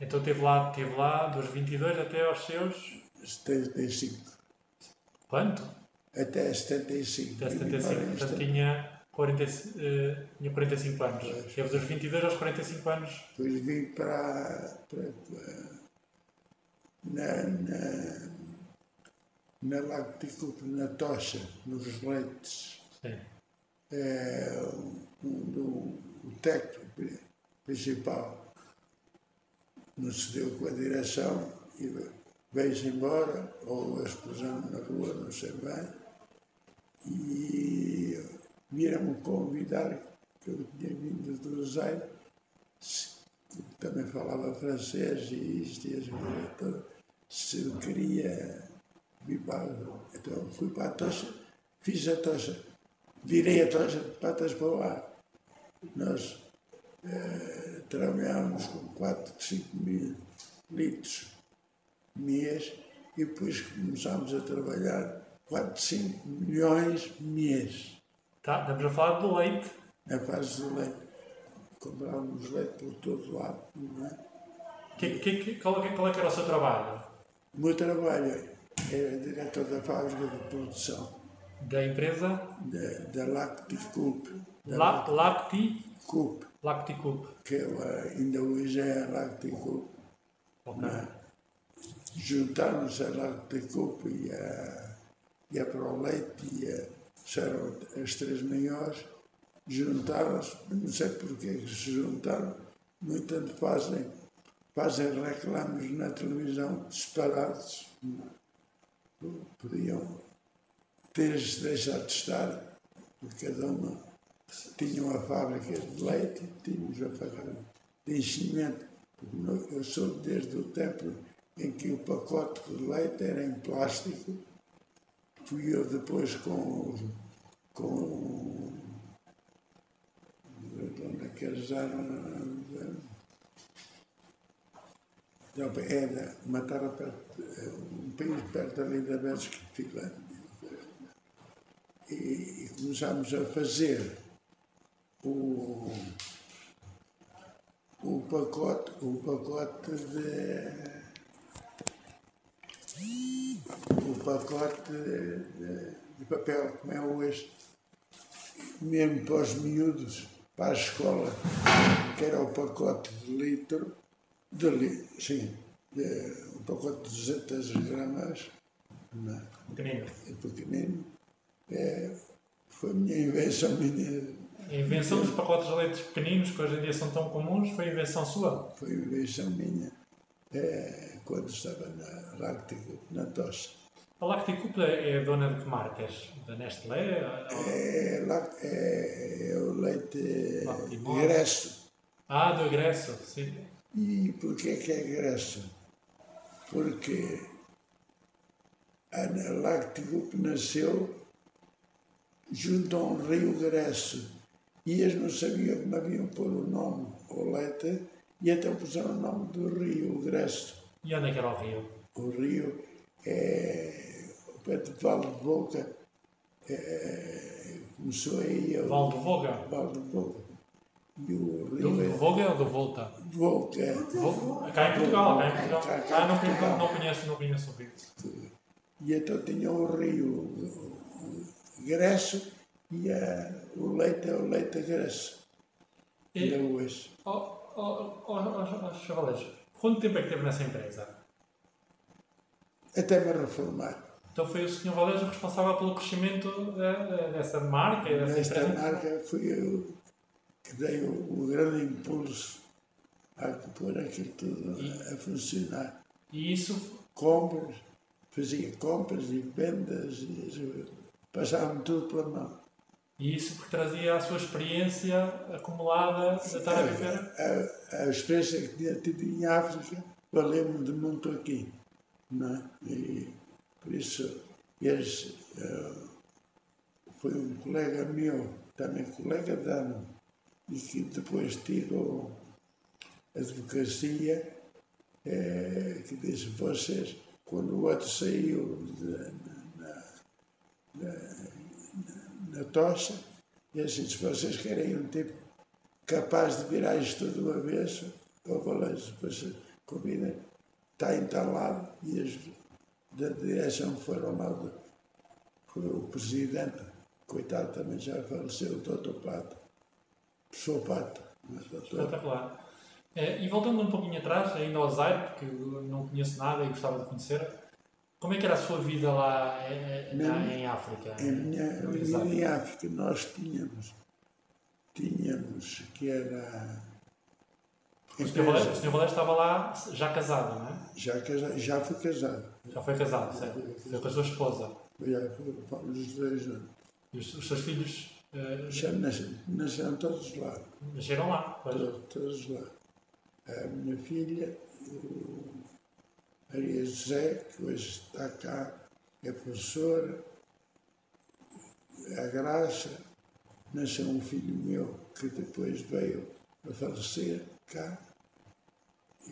Então esteve lá, esteve lá dos 22 até aos seus. 75. Quanto? Até 75. Até 75. Embora Portanto esta- tinha, 40, eh, tinha 45 anos. Esteve dos 22 aos 45 anos. Depois vim para, para, para- na, na, na Lacticultura, na Tocha, nos leites. É, um, do- o técnico pri- principal não se deu com a direção e veio-se embora, ou a explosão na rua, não sei bem, e vieram-me convidar, que eu tinha vindo do se- também falava francês e isto e as coisas todas. Se eu queria. Então fui para a tocha, fiz a tocha, virei a tocha de patas para o ar. Nós eh, trabalhávamos com 4, 5 mil litros mês e depois começámos a trabalhar 4, 5 milhões mês. Tá, estamos a falar do leite. Na fase do leite. Comprávamos leite por todo lado. Não é? Que, que, que, qual, é- qual é que era o seu trabalho? O meu trabalho era diretor da fábrica de produção Da empresa da, da Lacticup. Da La, Lacti, Cup, Lacticup. que é, ainda hoje é a Lacticup. Ok. não é? Juntaram-se a Lacticup e a, e a Proleite e a, eram as três maiores, juntaram-se, não sei porque que se juntaram, no entanto fazem, fazem reclames na televisão separados. Podiam ter-se deixado de estar, porque cada uma tinha uma fábrica de leite, tínhamos a fábrica de enchimento. Eu sou desde o tempo em que o pacote de leite era em plástico, fui eu depois com, com de onde é que eles eram? Não, é da Matara perto, é um país perto ali da Bélgica, Finlândia. E, e começámos a fazer o, o pacote, o pacote de o pacote de, de- de papel, como é hoje, mesmo para os miúdos, para a escola, que era o pacote de litro, de li, sim, de, um pacote de 200 gramas, não é? Pequenino. é pequenino, é, foi a minha invenção, minha, A invenção dos pacotes de leite pequeninos, que hoje em dia são tão comuns, foi invenção sua. foi invenção minha, é, quando estava na Lactico, na tosse. A Lacticup é dona de que marcas? Da Nestlé? É, é, é o leite Lactimose. gresso. Ah, do egresso, sim. E porquê que é gresso? Porque a Lacticup nasceu junto a um rio gresso e eles não sabiam como haviam pôr o nome ao leite e então puseram o nome do rio, gresso. E onde é que era o rio? O rio é o pé de Val de Boca. é, começou aí o Val do Voga? Val de Boca. E o Do, do é ou do Volta? Boca. Vo- Cá em Portugal, cá em Portugal. Cá- Ah, não, Portugal. não, não conheço, não conheço o rio. E então tinha o rio Gresso e a, o leite é o leite Gresso. E- Ainda hoje. Oh, oh, oh, Chavalés, quanto tempo é que teve nessa empresa? Até me reformar. Então foi o Sr. Valério o responsável pelo crescimento da- da- dessa marca dessa Nesta empresa? marca fui eu que dei o, grande impulso a pôr aquilo tudo a, a funcionar. E isso, Compras, fazia compras e vendas e passava-me tudo pela mão. e isso porque trazia a sua experiência acumulada de estar a viver. A, a experiência que tinha tido em África valeu-me de muito aqui. Não é? E por isso, eles, eh, foi um colega meu, também colega ano, e que depois tirou a advocacia, eh, que disse, vocês, quando o outro saiu de- na, na, na tocha, disse, se vocês querem um tipo capaz de virar isto tudo do avesso, eu falei, depois convida, está entalado. E as da direção foram lá, do, o presidente, coitado também já faleceu, o doutor Pato, doutor, Espetacular. Eh, E voltando um pouquinho atrás, ainda ao Zaire, porque não conheço nada e gostava de conhecer, como é que era a sua vida lá eh, eh, minha- em África? em minha vida em África nós tínhamos, tínhamos que era O Sr. Valério, estava lá já casado, não é? já, casa- já fui casado, Já foi casado, certo? Foi com a sua esposa. já os dois juntos. E os, os seus filhos Já nasceram, todos lá. nasceram lá. pois. Todos, todos lá. a minha filha, Maria José, que hoje está cá, é professora, a Graça, nasceu um filho meu que depois veio a falecer cá,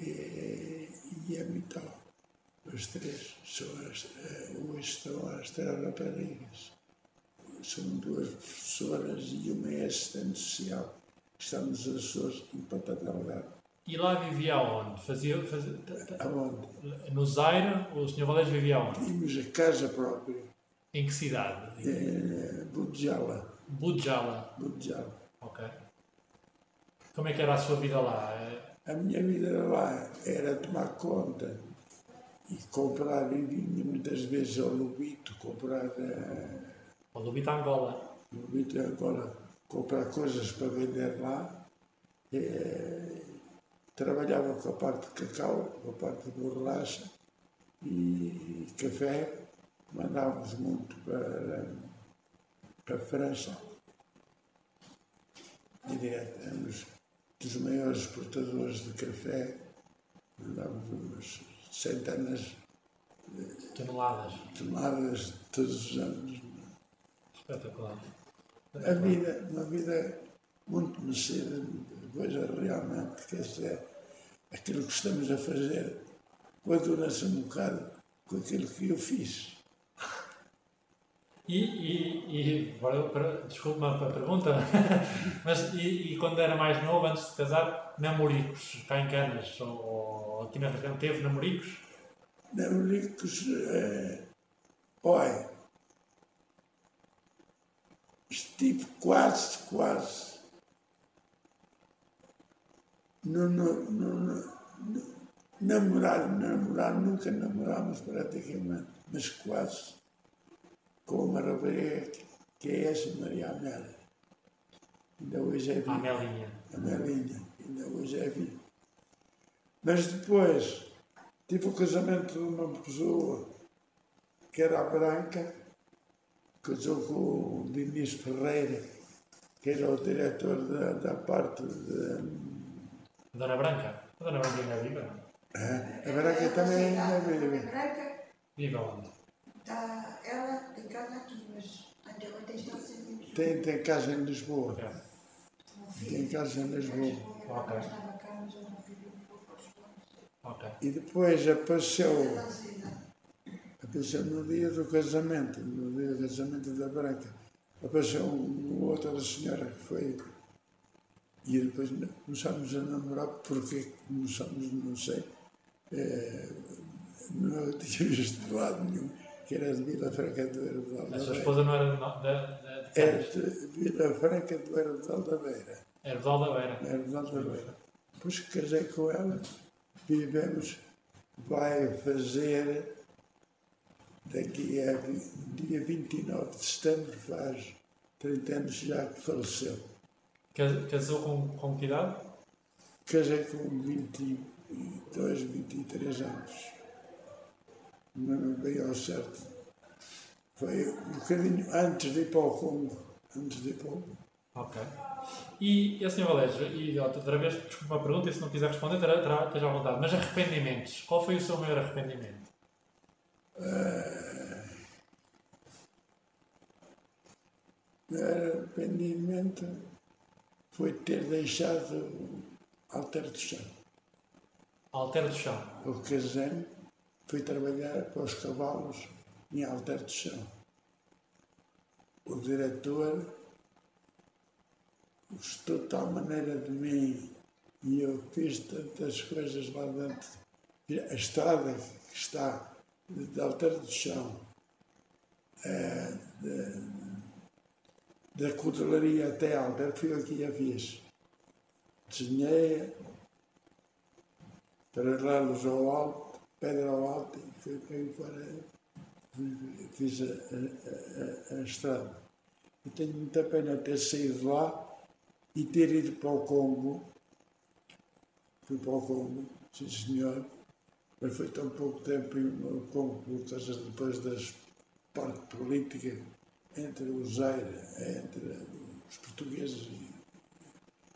e, e a Mitó. Os três são as, eh, hoje estão às três raparigas. São duas professoras e uma é assistente social. Estamos nos Açores, em Ponta. E lá vivia aonde? Fazia, fazia, Aonde? no Zaire, o Sr. Valério vivia aonde? Tínhamos a casa própria, Em que cidade? em Budjala. Budjala. Budjala. Ok. Como é que era a sua vida lá? A minha vida lá era tomar conta e comprar, e vinha muitas vezes ao Lubito comprar, eh, O Lubita Angola. Lubito agora, comprar coisas para vender lá. Eh, trabalhava com a parte de cacau, com a parte de borracha e café. Mandávamos muito para, para a França. E direto, éramos dos maiores exportadores de café. Mandávamos umas centenas Toneladas. de toneladas todos os anos. Espetacular. A vida, uma vida muito mexida, coisa realmente, quer dizer, aquilo que estamos a fazer, coaduna-se um bocado com aquilo que eu fiz. E, e, e agora, para- desculpe-me a pergunta, mas e, e quando era mais novo, antes de casar, namoricos, cá em Canas, ou, ou aqui na região, teve namoricos? Namoricos, eh, olha, estive quase, quase. No, no, no, no, namorar, namorar, nunca namorámos praticamente, mas quase. Com uma rapariga que é essa Maria Amélia. Ainda hoje é A viva. Amelinha. A Melinha, ainda hoje é viva. Mas depois tive o casamento de uma pessoa que era Branca, casou com o Diniz Ferreira, que era o diretor da, da parte de. A Dona Branca. A Dona Branca ainda é viva? A Branca também ainda A vive. branca, Viva onde? tá, ela tem casa aqui, mas até ontem está sem Tem, tem casa em Lisboa. Ok. Tem casa em Lisboa. Ok. Estava cá, mas eu não fui um pouco aos planos. Ok. E depois apareceu. Apareceu no dia do casamento, no dia do casamento da Branca, apareceu um, outra senhora que foi. E depois começámos a namorar, porque começámos, não sei, eh, não tinha visto de lado nenhum, que era de Vila Franca do A da sua Beira. esposa não era de, de, de, de É de Vila Franca do Hervedal da Beira. Era de Aldabeira. Hervedal da Beira. Depois que casei com ela, vivemos, vai fazer daqui a dia 29 de setembro, faz 30 anos já que faleceu. Cas- Casou com, com que idade? Casei com 22, 23 anos. Não bem ao certo. Foi um bocadinho antes de ir para o Congo. Antes de ir para o Congo. Ok. E, e a senhora Valério, e outra vez, desculpe uma pergunta, e se não quiser responder, terá, terá, esteja à vontade. Mas arrependimentos, qual foi o seu maior arrependimento? Meu arrependimento foi ter deixado Alter do Chão. Altero do chão. Eu casei fui trabalhar para os cavalos em Alter do Chão. O diretor gostou de tal maneira de mim e eu fiz tantas coisas lá dentro. A estrada que está de Alter do Chão, eh, de- da cutelaria até Alter, fui eu que a fiz. Desenhei paralelos ao alto, pedra ao alto, e fui para fiz a, a- a- a estrada. E tenho muita pena ter saído lá e ter ido para o Congo. Fui para o Congo, sim senhor, mas foi tão pouco tempo por causa depois das parte política entre o Zaire, entre os portugueses e,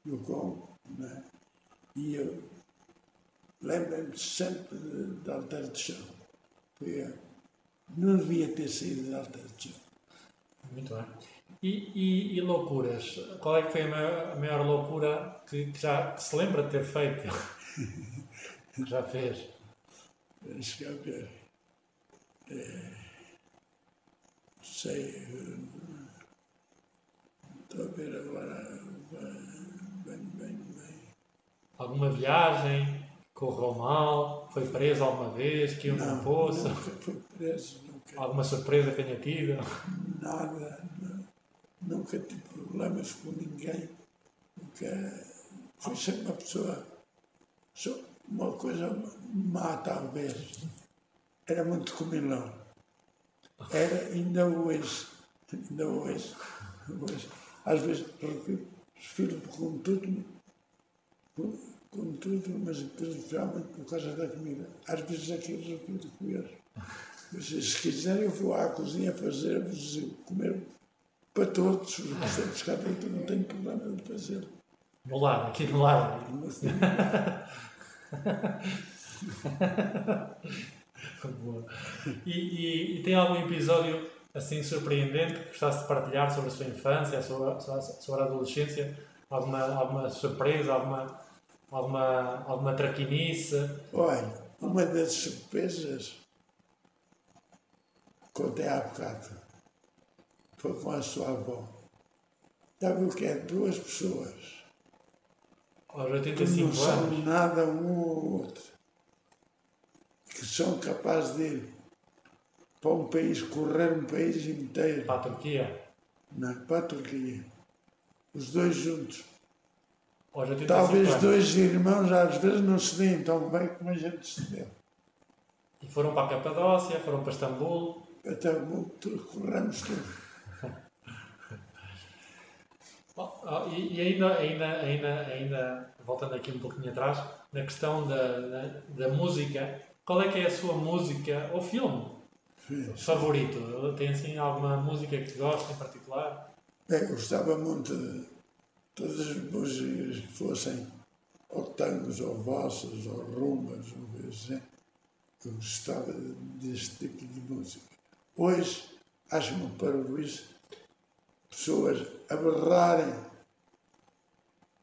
e o Congo. Não é? E eu lembro-me sempre de altar de chão. Foi, não devia ter saído de altar de chão. Muito bem. E, e, e loucuras? Qual é que foi a maior, a maior loucura que, que já que se lembra de ter feito? que já fez? Ver. É, sei. eh, Estou a ver agora. Bem, bem, bem. Alguma viagem? Correu mal? Foi preso alguma vez? Caiu num Não, poço? nunca fui preso, nunca. Alguma surpresa que tenha tido? Nada. nu- Nunca tive problemas com ninguém. Nunca. Fui sempre uma pessoa. Só uma coisa má, talvez. Era muito comilão. Era ainda hoje. Ainda hoje. hoje. Às vezes refiro- refiro-me com tudo, com, tudo, mas principalmente por causa da comida. Às vezes aquilo refiro com eles. Mas se quiserem, eu vou à cozinha fazer-vos comer para todos. Os restaurantes cá dentro não tenho problema de fazer. No lado, aqui no lado. Boa. E, e- e tem algum episódio assim surpreendente que gostasse de partilhar sobre a sua infância, a sua, sobre sobre a adolescência? Alguma, alguma surpresa, alguma, alguma, alguma traquinice? Olha, uma das surpresas, contei há bocado, foi com a sua avó. Sabe o que é? Duas pessoas Aos que 85 não são anos? nada um ou outro, que são capazes de ir para um país, correr um país inteiro, Para a Turquia? não, para a Turquia. Os dois juntos. Aos 85 Talvez anos. dois irmãos às vezes não se deem tão bem como a gente se deu. E foram para a Capadócia, foram para Istambul. Até corremos tudo. Oh, oh, e e ainda, ainda, ainda, ainda, voltando aqui um pouquinho atrás, na questão da, da, da música, qual é que é a sua música ou filme favorito? Tem assim alguma música que gosta em particular? É, gostava muito de todas as músicas que fossem ou tangos, ou valsas, ou rumbas, ou assim. Eu gostava deste tipo de música. Hoje, acho-me para isso, pessoas a berrarem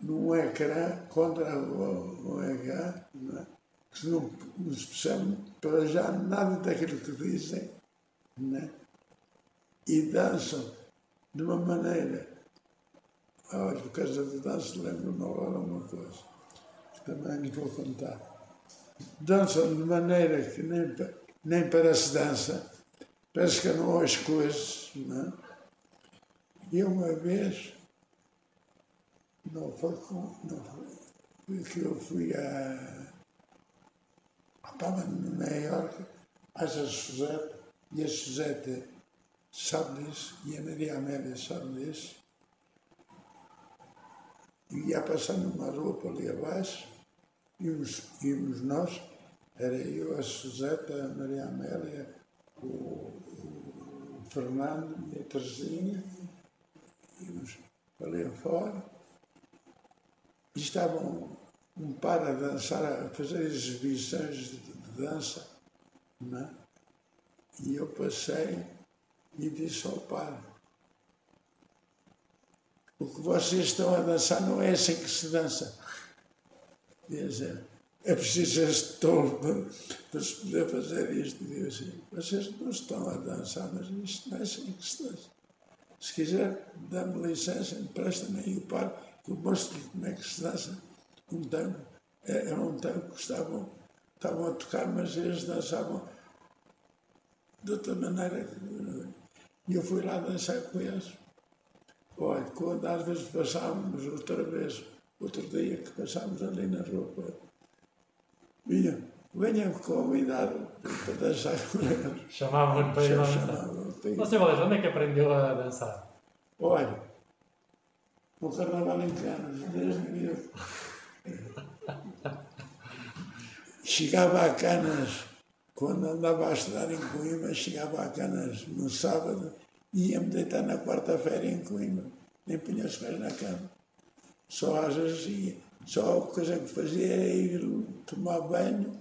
num ecrã contra o ecrã, não é? que não, se percebe para já nada daquilo que dizem, não é? e dançam de uma maneira. Olha, por causa da dança, lembro-me agora uma coisa, que também lhe vou contar. Dançam de maneira que nem, nem parece dança, parece que não as coisas, não é? E uma vez, não foi com. Não foi, que eu fui a. Estava em Nova Iorque, a Suzete, e a Suzete sabe disso, e a Maria Amélia sabe disso. E ia passar numa rua por ali abaixo, íamos, íamos nós, era eu, a Suzete, a Maria Amélia, o, o Fernando e a Terezinha, íamos ali afora, e estavam um par a dançar, a fazer exibições de, de dança, é? E eu passei e disse ao par, o que vocês estão a dançar não é assim que se dança. Dizer, é preciso ser tolo para, para se poder fazer isto. E assim, vocês não estão a dançar, mas isto não é assim que se dança. Se quiser, dá-me licença, empresta-me aí o par, que eu mostro-lhe como é que se dança um tango. É- Era um tango que estavam, estavam a tocar, mas eles dançavam de outra maneira. E eu fui lá dançar com eles. Olha, quando às vezes passávamos outra vez, outro dia que passámos ali na roupa, vinham, venham convidar para dançar com eles. Chamavam-lhe para ir lá ir. Você, Valério, onde é que aprendeu a dançar? Olha, o carnaval em Canas, desde miúdo. Chegava a Canas, quando andava a estudar em Coimbra, chegava a Canas no sábado e ia-me deitar na quarta-feira em Coimbra. Nem punha os pés na cama. Só às vezes ia. Só a coisa que fazia era ir tomar banho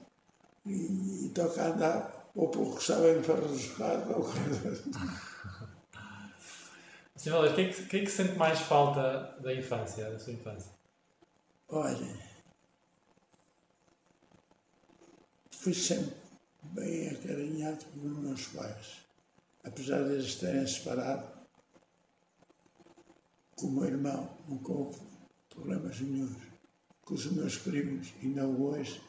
e, e tocar andar, ou porque estava enfarrujado, ou coisa assim. Sr. Valério, o que, é que, que é que sente mais falta da infância, da sua infância? Olha, fui sempre bem acarinhado pelos meus pais. Apesar de eles terem separado, com o meu irmão nunca houve problemas nenhums. Com os meus primos, ainda hoje,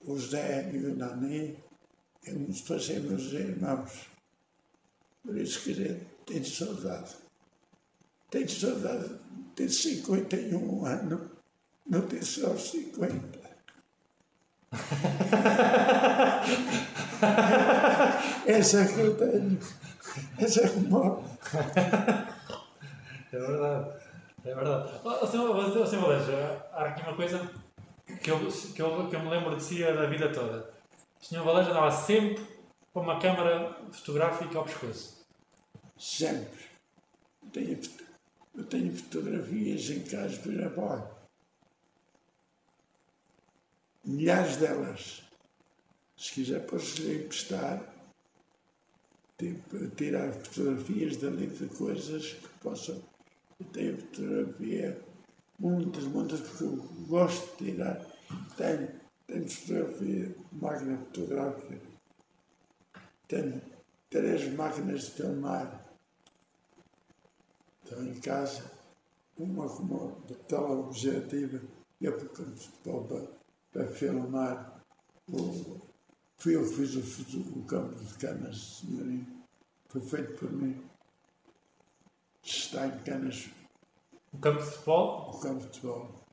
o José e o Nani, me passei meus irmãos. Por isso, quer dizer, tenho saudade. Tenho saudade de ter 51 anos, não ter só 50. Essa é que eu tenho. Essa é que morre. É verdade. É verdade. Sr. Sr. Valério, há aqui uma coisa que eu, que, eu, que eu me lembro de si da vida toda. O Sr. Valério andava sempre com uma câmara fotográfica ao pescoço. Sempre. Eu tenho, eu tenho fotografias em casa, exemplo, olha, milhares delas. Se quiser, posso lhe emprestar, tipo, tirar fotografias dali de coisas que possam. Eu tenho fotografia, muitas, muitas, porque eu gosto de tirar. Tenho, tenho fotografia, máquina fotográfica, tenho três máquinas de filmar. Estão em casa, uma como de teleobjetiva e outra com futebol para, para filmar. O, fui eu que fiz o, o campo de canas, senhorinho. Foi feito por mim. Está em canas O campo de futebol, o campo de futebol.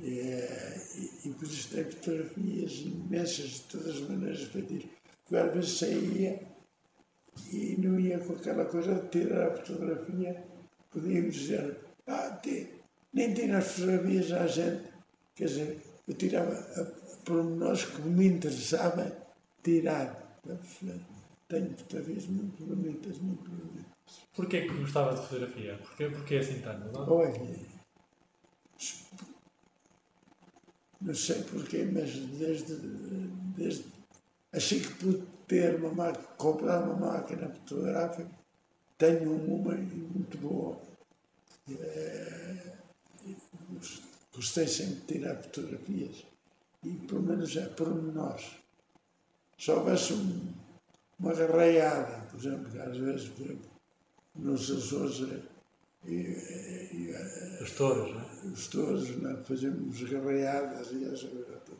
E, eh, e, e tem fotografias imensas de todas as maneiras para dir. Eu às vezes saía e não ia com aquela coisa de tirar a fotografia. Podíamos dizer, ah, ti- nem tira as fotografias à gente. Quer dizer, eu tirava pormenores que me interessavam tirar. Tenho fotografias muito bonitas, muito bonitas. porquê que gostava de fotografia? Porquê, porquê assim tanto? Olha, não sei porquê, mas desde, desde achei que pude ter uma máquina, comprar uma máquina fotográfica, tenho uma muito boa. Eh, Gostei sempre de tirar fotografias e pelo menos é pormenores. Se houvesse um, uma garraiada, por exemplo, que às vezes, por exemplo, nos Açores eh, e, e, e, Os touros, não é? Os touros, né? fazíamos garraiadas e essa coisa toda.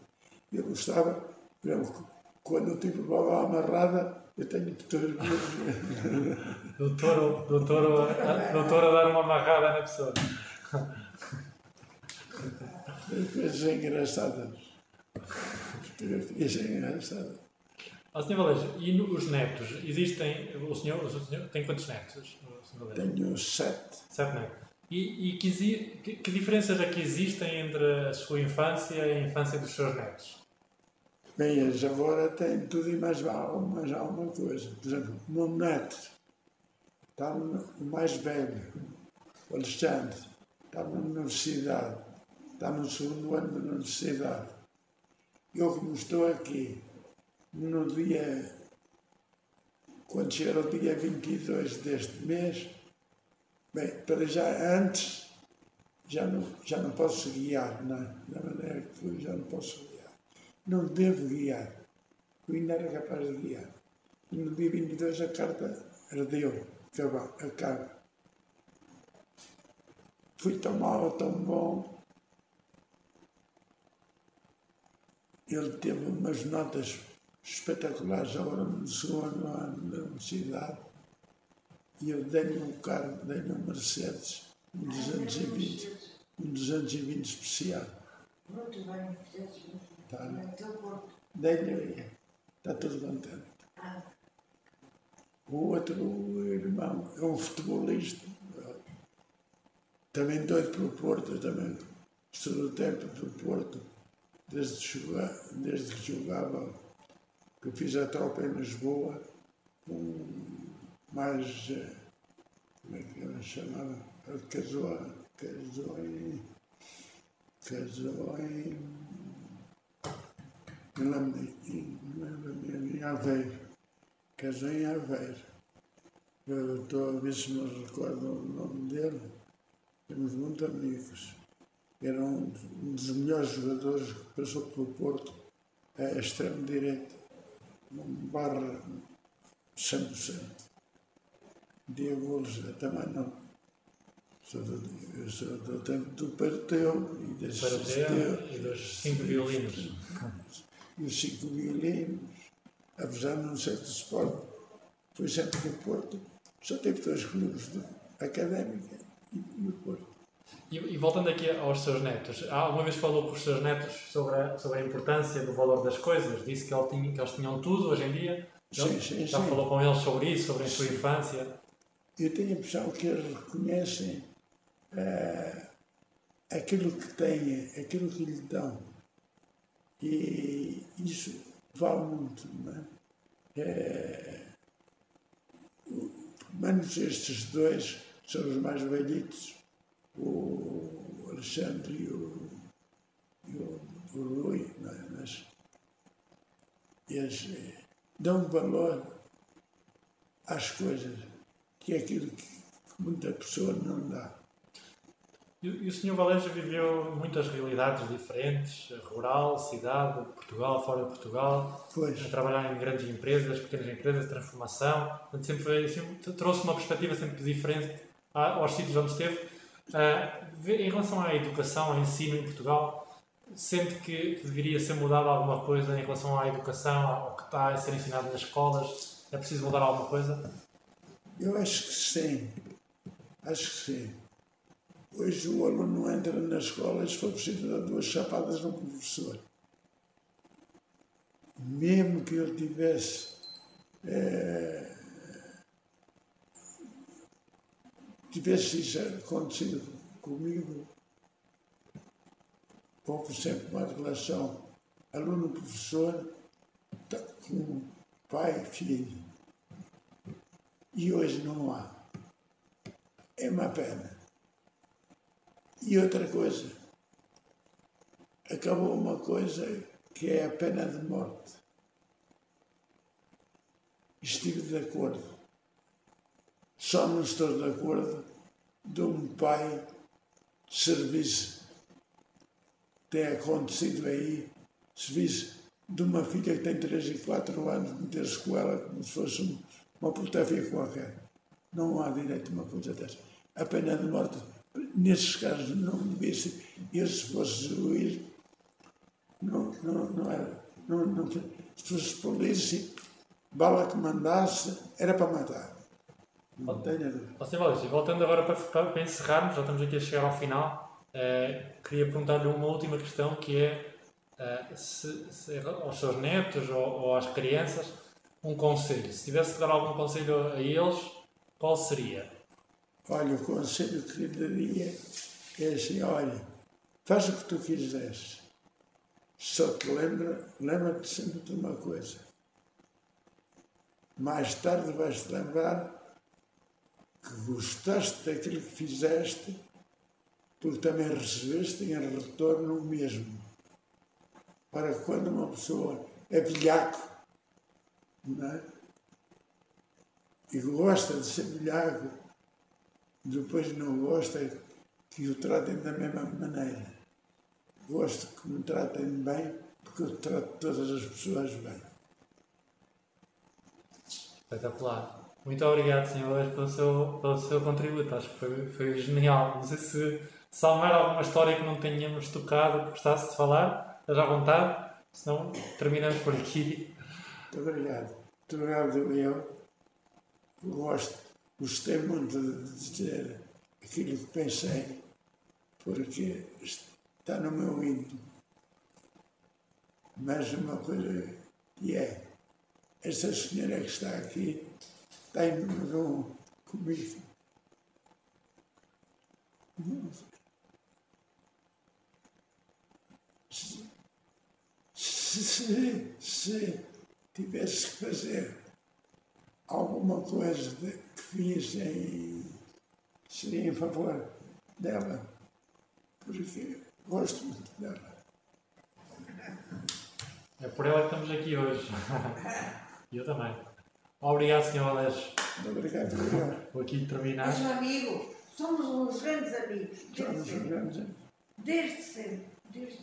Eu gostava, por exemplo, quando eu tive bola amarrada, eu tenho fotografias. Do touro, do, touro, a, do touro a dar uma amarrada na pessoa. coisas engraçadas. Fotografias engraçadas. Ó, Sr. Valério, e os netos? Existem. O senhor, o senhor tem quantos netos? o? Tenho sete. Sete netos. E, e que, que, diferenças é que existem entre a sua infância e a infância dos seus netos? Bem, eles agora têm tudo e mais, al- mais alguma coisa. Por exemplo, o meu neto está o mais velho, o Alexandre, está na universidade, está no segundo ano da universidade. Eu, como estou aqui, no dia, quando chegar o dia 22 deste mês, bem, para já antes, já não, já não posso guiar, não, é? da maneira que eu já não posso guiar. Não devo guiar. Eu ainda era capaz de guiar. E no dia 22 a carta ardeu, acaba. acaba. Fui tão mal, tão bom. Ele teve umas notas espetaculares agora no segundo ano da universidade. E eu dei-lhe um carro, dei-lhe um Mercedes, um 220, um 220 especial. Muito bem, fizeste muito Tá. bem. Dei-lhe, está tudo contente. O outro irmão é um futebolista, também doido pelo Porto, também estudou tempo do Porto, desde, que joga- desde que jogava, que fiz a tropa em Lisboa, com mais, eh, como é que era, chamava? Ele casou, casou em. casou em. Não lembro, em, em Aveiro. Casou em Aveiro. Eu estou a ver se me recordo o nome dele. Temos muitos amigos. Era um, dos melhores jogadores que passou pelo Porto, a extremo direito. Um barra 100%. Golos também não. Sou do, eu sou do tempo do Parteu e das Parteu e dos cinco violinos. E os cinco violinos, apesar de ser de esporte, foi sempre do Porto. Só teve dois clubes, de Académica e, e o Porto. E, e, voltando aqui aos seus netos, alguma vez falou com os seus netos sobre a, sobre a importância do valor das coisas? Disse que, ele tinha, que eles tinham tudo hoje em dia? Sim, sim, já sim. falou com eles sobre isso, sobre a sua infância? Eu tenho a impressão que eles reconhecem uh, aquilo que têm, aquilo que lhe dão. E isso vale muito, não é? é menos estes dois são os mais velhitos, o Alexandre e o, e o, o Rui, não é? Mas eles eh, dão valor às coisas, que é aquilo que muita pessoa não dá. E, e o Sr. Valério viveu muitas realidades diferentes, rural, cidade, Portugal, fora de Portugal, Pois. a trabalhar em grandes empresas, pequenas empresas, transformação, portanto, sempre, sempre trouxe uma perspectiva sempre diferente aos sítios onde esteve. Uh, em relação à educação, ao ensino em Portugal, sente que, deveria ser mudado alguma coisa em relação à educação, ao que está a ser ensinado nas escolas? É preciso mudar alguma coisa? Eu acho que sim. Acho que sim. Hoje o aluno entra na escola se for preciso dar duas chapadas no professor. Mesmo que ele tivesse é, tivesse isso acontecido comigo, houve sempre uma relação aluno-professor com pai e hoje não há. É uma pena. E outra coisa, acabou uma coisa que é a pena de morte. Estive de acordo. Só não estou de acordo de um pai serviço tem acontecido aí, serviço de uma filha que tem 3 e 4 anos, meter-se com ela como se fosse uma portafia qualquer. Não há direito a uma coisa dessa. A pena de morte nesses casos não devia ser. Eu, se fosse juiz, não, não, não era. Não, não, se fosse polícia, bala que mandasse, era para matar. Não tenho dúvida. Você voltando agora para, para encerrarmos, já estamos aqui a chegar ao final, eh, queria perguntar-lhe uma última questão que é eh, se, se, aos seus netos ou, ou às crianças um conselho. Se tivesse que dar algum conselho a eles, qual seria? Olha, o conselho que lhe daria é assim, olha, faz o que tu quiseres. Só te lembra, lembra-te sempre de uma coisa. Mais tarde vais-te lembrar que gostaste daquilo que fizeste, porque também recebeste em retorno o mesmo. Para quando uma pessoa é velhaco? E gosta de ser velhaco, depois não gosta que o tratem da mesma maneira. Gosto que me tratem bem, porque eu trato todas as pessoas bem. Espetacular. Muito obrigado, Sr. pelo seu, pelo seu contributo. Acho que foi, foi genial. Não sei se, se há mais alguma história que não tenhamos tocado, que gostasse de falar, esteja à vontade. Senão, terminamos por aqui. Muito obrigado. Muito obrigado, eu. Gosto, gostei muito de dizer aquilo que pensei, porque está no meu íntimo. Mas uma coisa que é, esta senhora que está aqui está em número um comigo. Se, se, se tivesse que fazer alguma coisa de, que fiz em seria em favor dela, porque gosto muito dela. É por ela que estamos aqui hoje. E eu também. Obrigado, Sr. Muito obrigado, obrigado. Vou aqui terminar. Um amigo. Somos uns grandes amigos. Somos sempre. grandes. Desde sempre. Desde